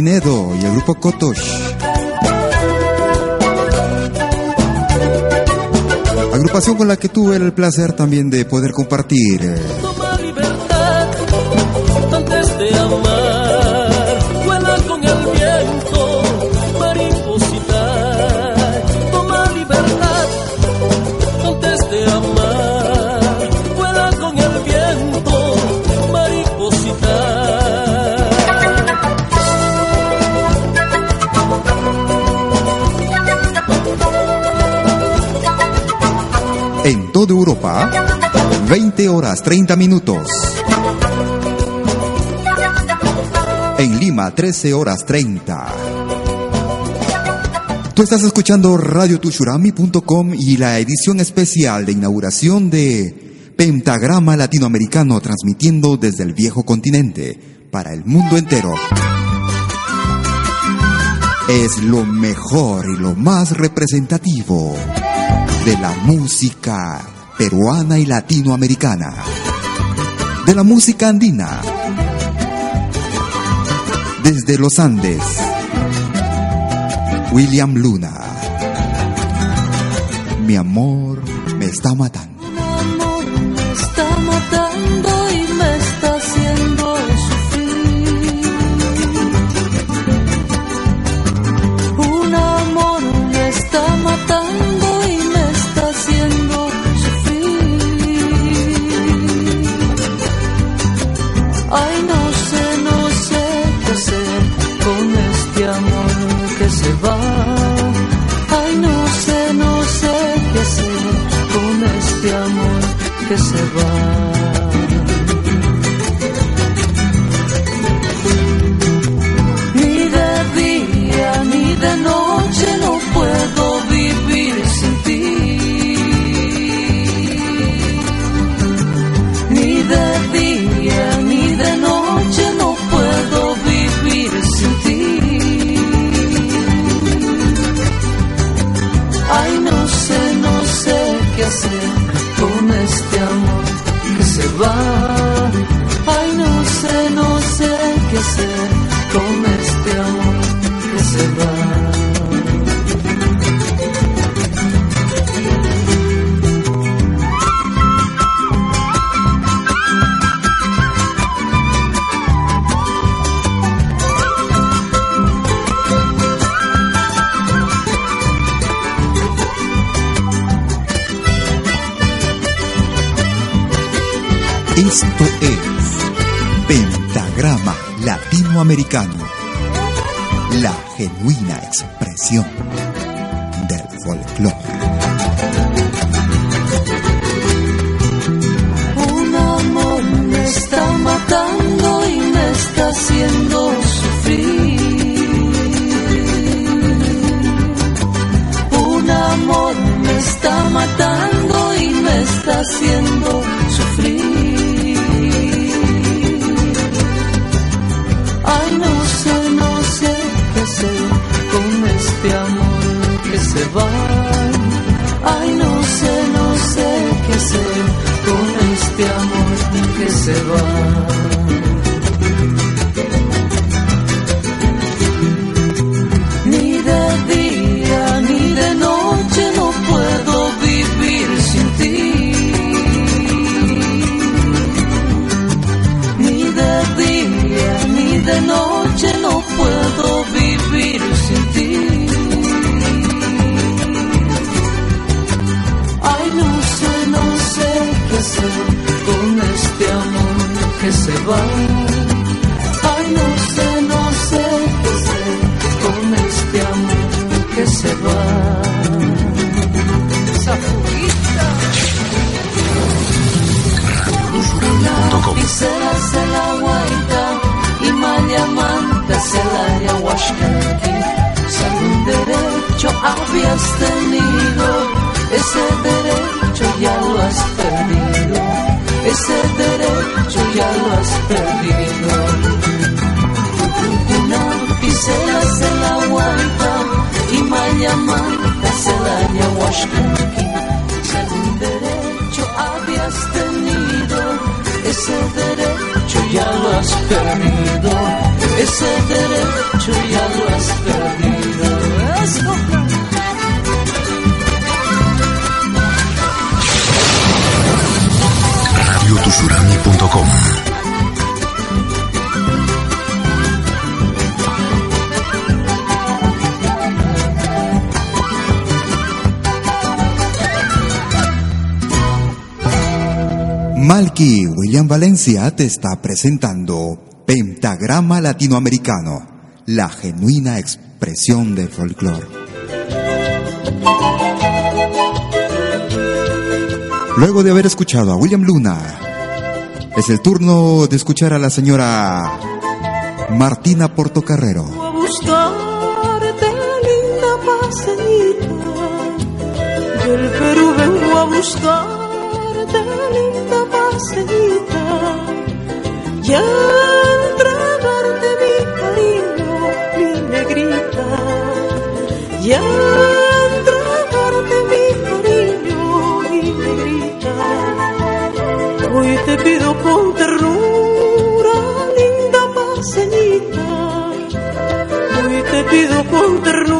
Pinedo y el grupo Kotosh. Agrupación con la que tuve el placer también de poder compartir. Horas 30 minutos. En Lima, 13 horas 30. Tú estás escuchando radiotushurami.com y la edición especial de inauguración de Pentagrama Latinoamericano transmitiendo desde el viejo continente para el mundo entero. Es lo mejor y lo más representativo de la música peruana y latinoamericana, de la música andina, desde los Andes, William Luna, mi amor me está matando. Ya lo has perdido. Ese derecho ya lo has perdido. radiotusurami.com Malky William Valencia te está presentando Pentagrama Latinoamericano, la genuina expresión del folclore. Luego de haber escuchado a William Luna, es el turno de escuchar a la señora Martina Portocarrero. Linda a buscarte, linda paseñita. Ya entregarte mi cariño, mi negrita. Ya Hoy te pido con ternura, linda paseñita. Hoy te pido con ternura,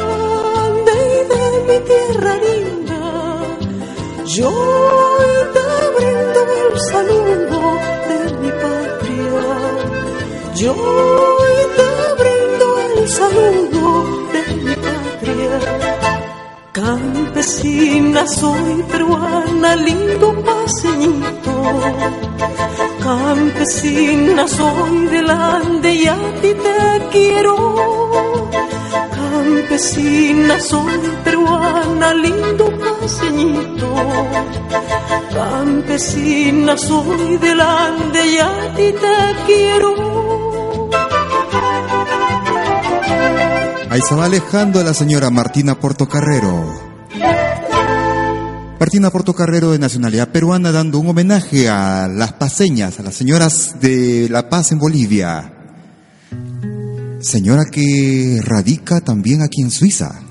yo te brindo el saludo de mi patria, yo te brindo el saludo de mi patria. Campesina soy peruana, lindo paseñito. Campesina soy del Ande y a ti te quiero. Campesina soy peruana, lindo paseñito. Campesina soy del Ande y a ti te quiero. Ahí se va alejando la señora Martina Portocarrero. Martina Portocarrero de nacionalidad peruana dando un homenaje a las paseñas, a las señoras de La Paz en Bolivia. Señora que radica también aquí en Suiza.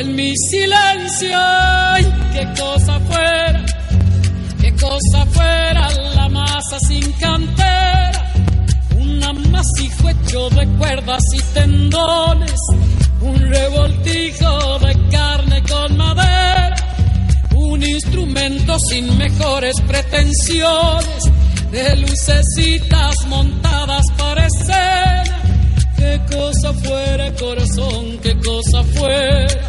en mi silencio, ay, qué cosa fuera, qué cosa fuera la masa sin cantera, un amasijo hecho de cuerdas y tendones, un revoltijo de carne con madera, un instrumento sin mejores pretensiones, de lucecitas montadas para escena. Qué cosa fuera corazón, qué cosa fuera,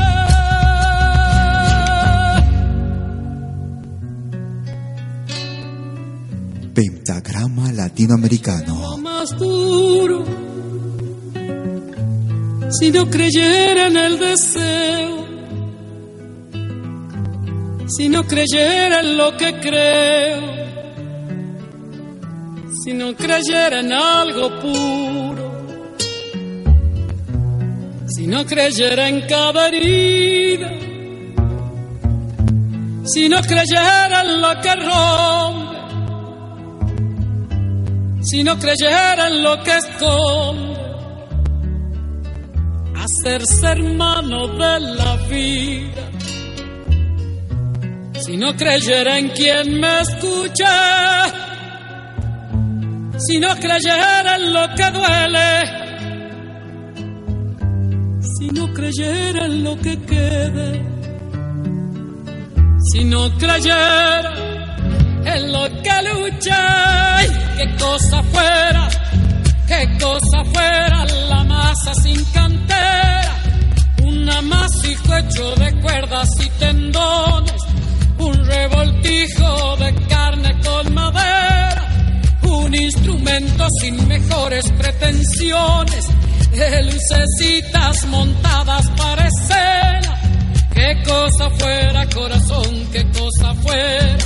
Pentagrama latinoamericano. Más duro, si no creyera en el deseo, si no creyera en lo que creo si no creyera en algo puro, si no creyera en cada herida, si no creyera en lo que rompe, si no creyera en lo que esconde, hacerse hermano de la vida. Si no creyera en quien me escucha, si no creyera en lo que duele, si no creyera en lo que quede, si no creyera en lo que lucha, ay, qué cosa fuera, qué cosa fuera la masa sin cantera, un amasijo hecho de cuerdas y tendones, un revoltijo de carne con madera. Un instrumento sin mejores pretensiones, de lucecitas montadas para escena. Qué cosa fuera corazón, qué cosa fuera,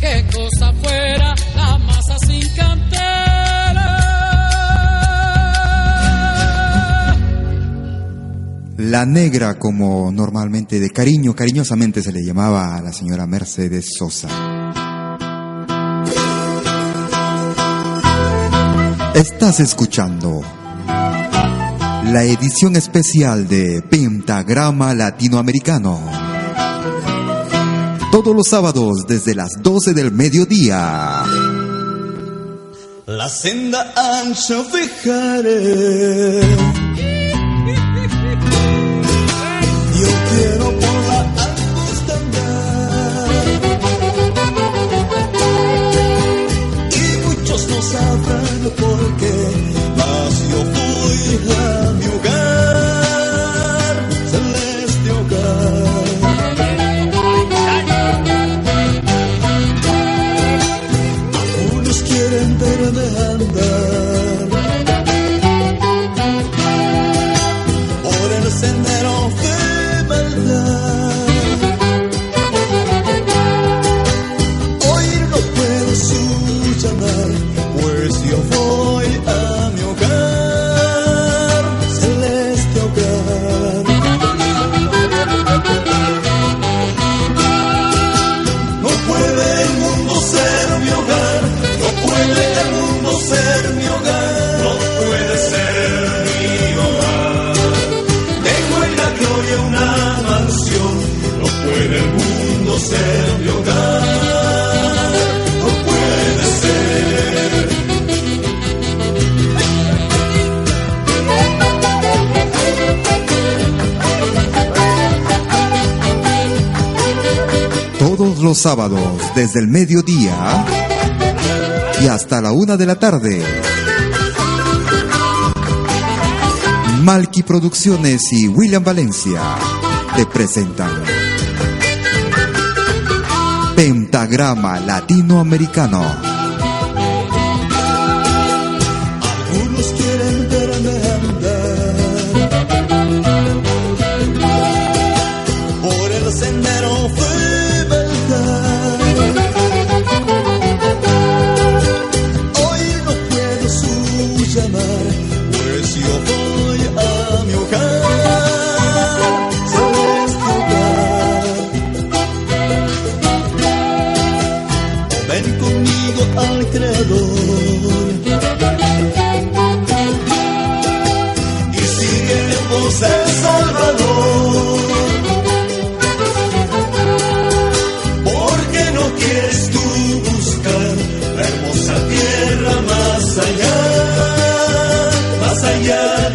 qué cosa fuera la masa sin cantera. La negra, como normalmente de cariño, cariñosamente se le llamaba a la señora Mercedes Sosa. Estás escuchando la edición especial de Pentagrama Latinoamericano. Todos los sábados desde las 12 del mediodía. La senda ancha fijaré. Yo quiero por la angosta. Y muchos no sabrán por qué, sábados, desde el mediodía y hasta la una de la tarde. Malky Producciones y William Valencia te presentan Pentagrama Latinoamericano.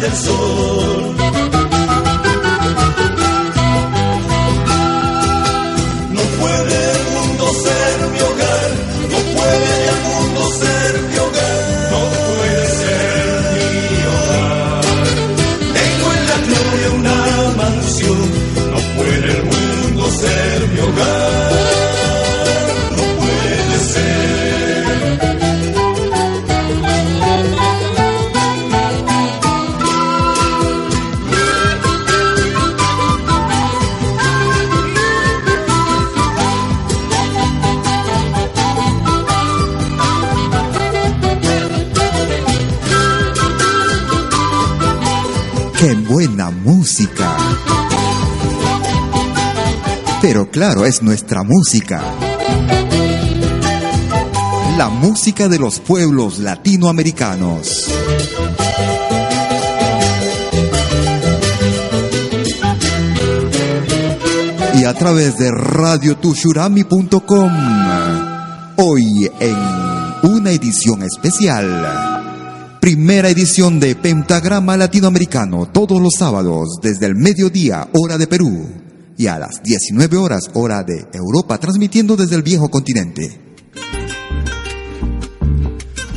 Del sol. Claro, es nuestra música. La música de los pueblos latinoamericanos. Y a través de radiotushurami.com, hoy en una edición especial. Primera edición de Pentagrama Latinoamericano, todos los sábados, desde el mediodía, hora de Perú, y a las 19 horas, hora de Europa, transmitiendo desde el viejo continente.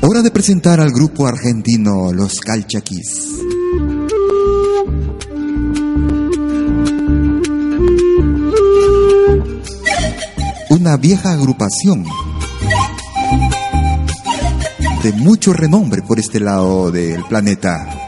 Hora de presentar al grupo argentino Los Calchaquís. Una vieja agrupación de mucho renombre por este lado del planeta.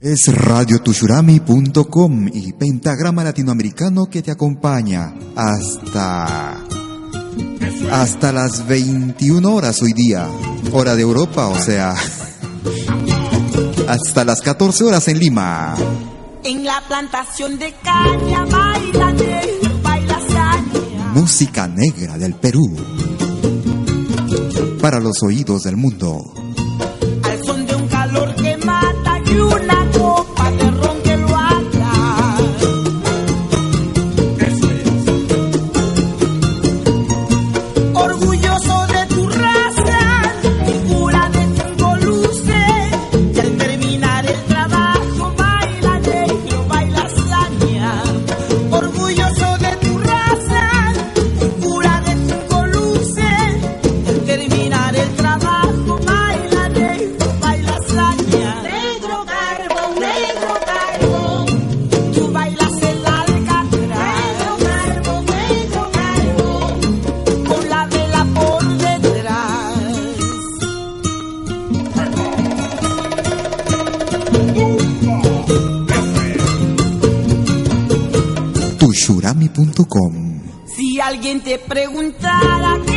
Es radiotushurami.com y Pentagrama Latinoamericano que te acompaña hasta hasta las 21 horas hoy día, hora de Europa, o sea, hasta las 14 horas en Lima. En la plantación de caña baila negro, baila saña. Música negra del Perú. Para los oídos del mundo. Alguien te preguntara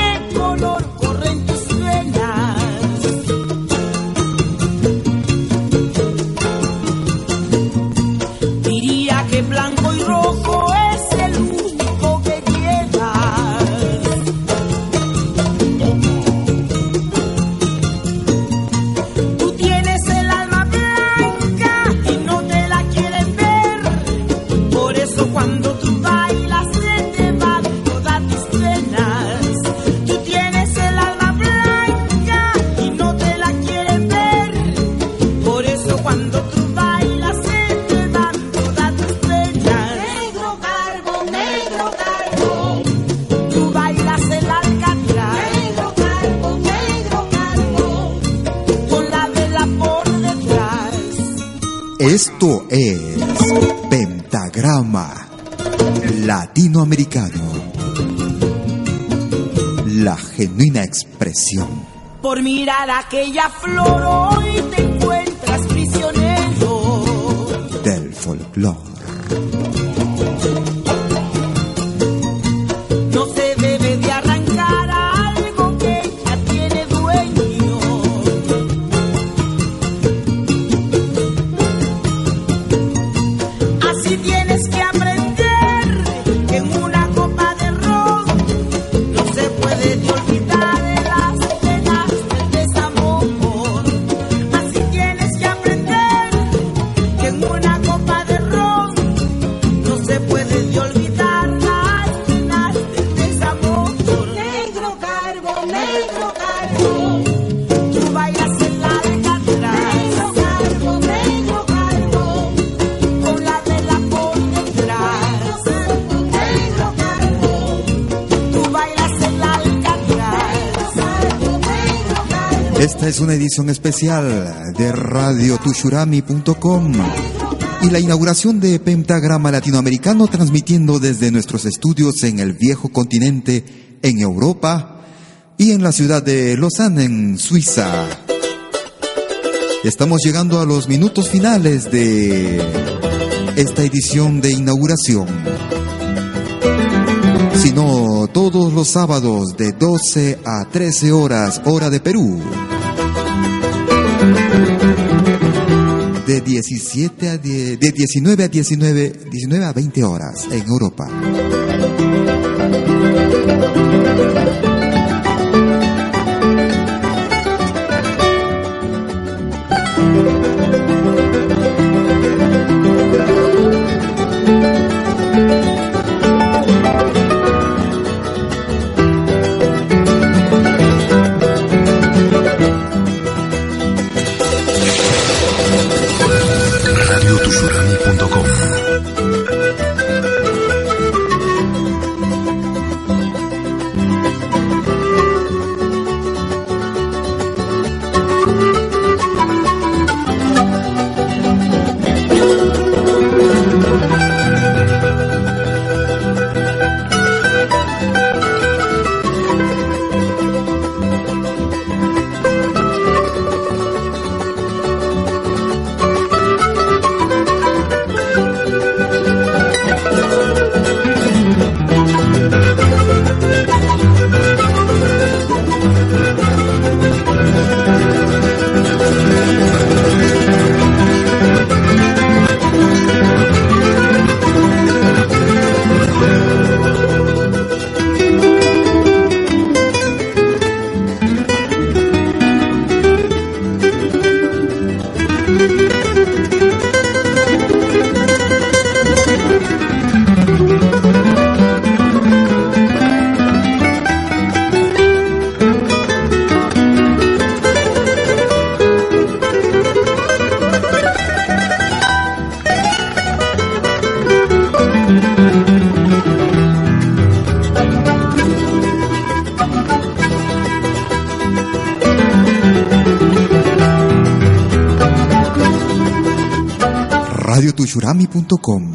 Latinoamericano. La genuina expresión Por mirar aquella flor hoy te encuentras prisionero. del folclore. Esta es una edición especial de radiotushurami.com y la inauguración de Pentagrama Latinoamericano transmitiendo desde nuestros estudios en el viejo continente, en Europa y en la ciudad de Lausanne, en Suiza. Estamos llegando a los minutos finales de esta edición de inauguración. Sino todos los sábados de 12 a 13 horas hora de Perú. De 17 a 10 de 19 a 19, 19 a 20 horas en Europa. radiotushurami.com.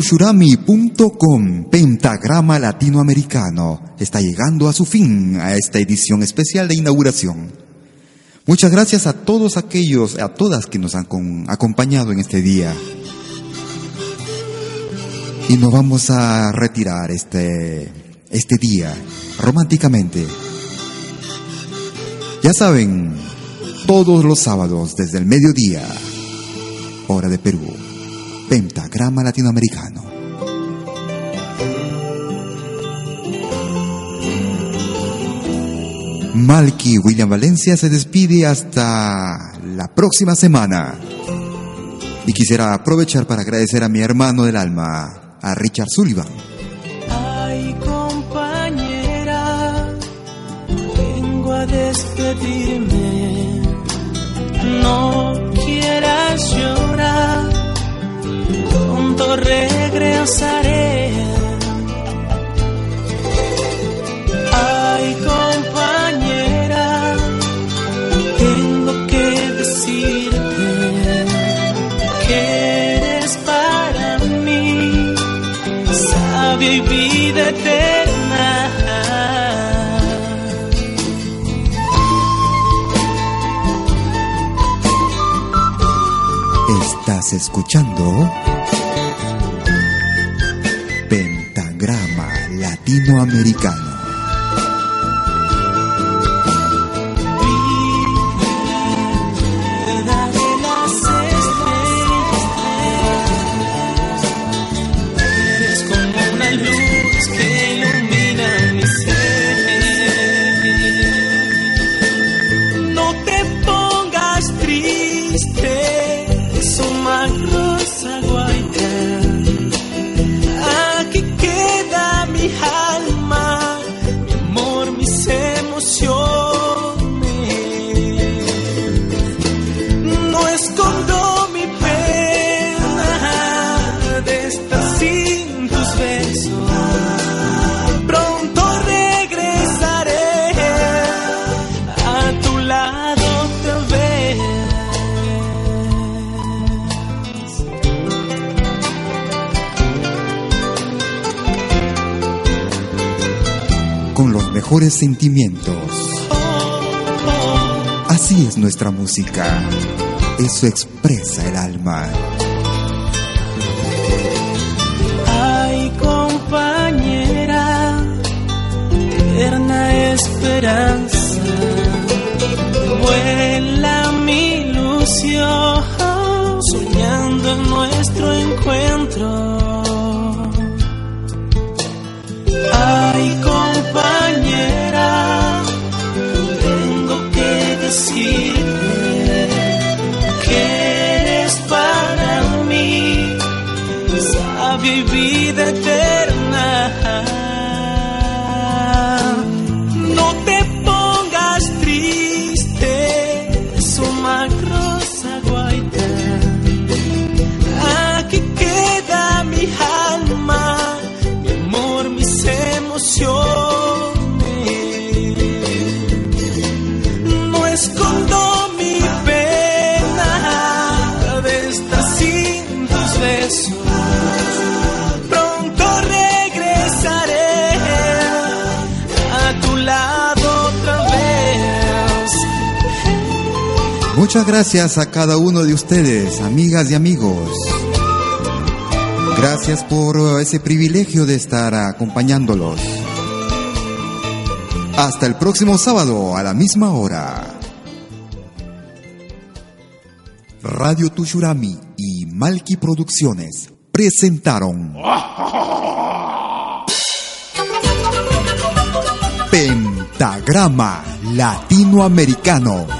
radiotushurami.com, Pentagrama Latinoamericano, está llegando a su fin a esta edición especial de inauguración. Muchas gracias a todos aquellos, a todas que nos han acompañado en este día. Y nos vamos a retirar este, este día románticamente. Ya saben, todos los sábados desde el mediodía, hora de Perú, Pentagrama Latinoamericano. Malky William Valencia se despide hasta la próxima semana. Y quisiera aprovechar para agradecer a mi hermano del alma, a Richard Sullivan. Mejores sentimientos. Así es nuestra música. Eso expresa el alma. Ay, compañera, eterna esperanza. Vuela mi ilusión, soñando en nuestro encuentro. Muchas gracias a cada uno de ustedes, amigas y amigos. Gracias por ese privilegio de estar acompañándolos. Hasta el próximo sábado a la misma hora. Radio Tushurami y Malki Producciones presentaron Pentagrama Latinoamericano.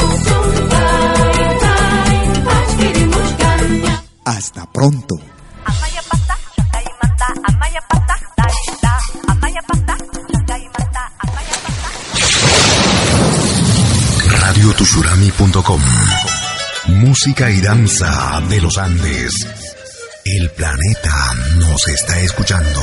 Hasta pronto. Radiotushurami.com Música y danza de los Andes. El planeta nos está escuchando.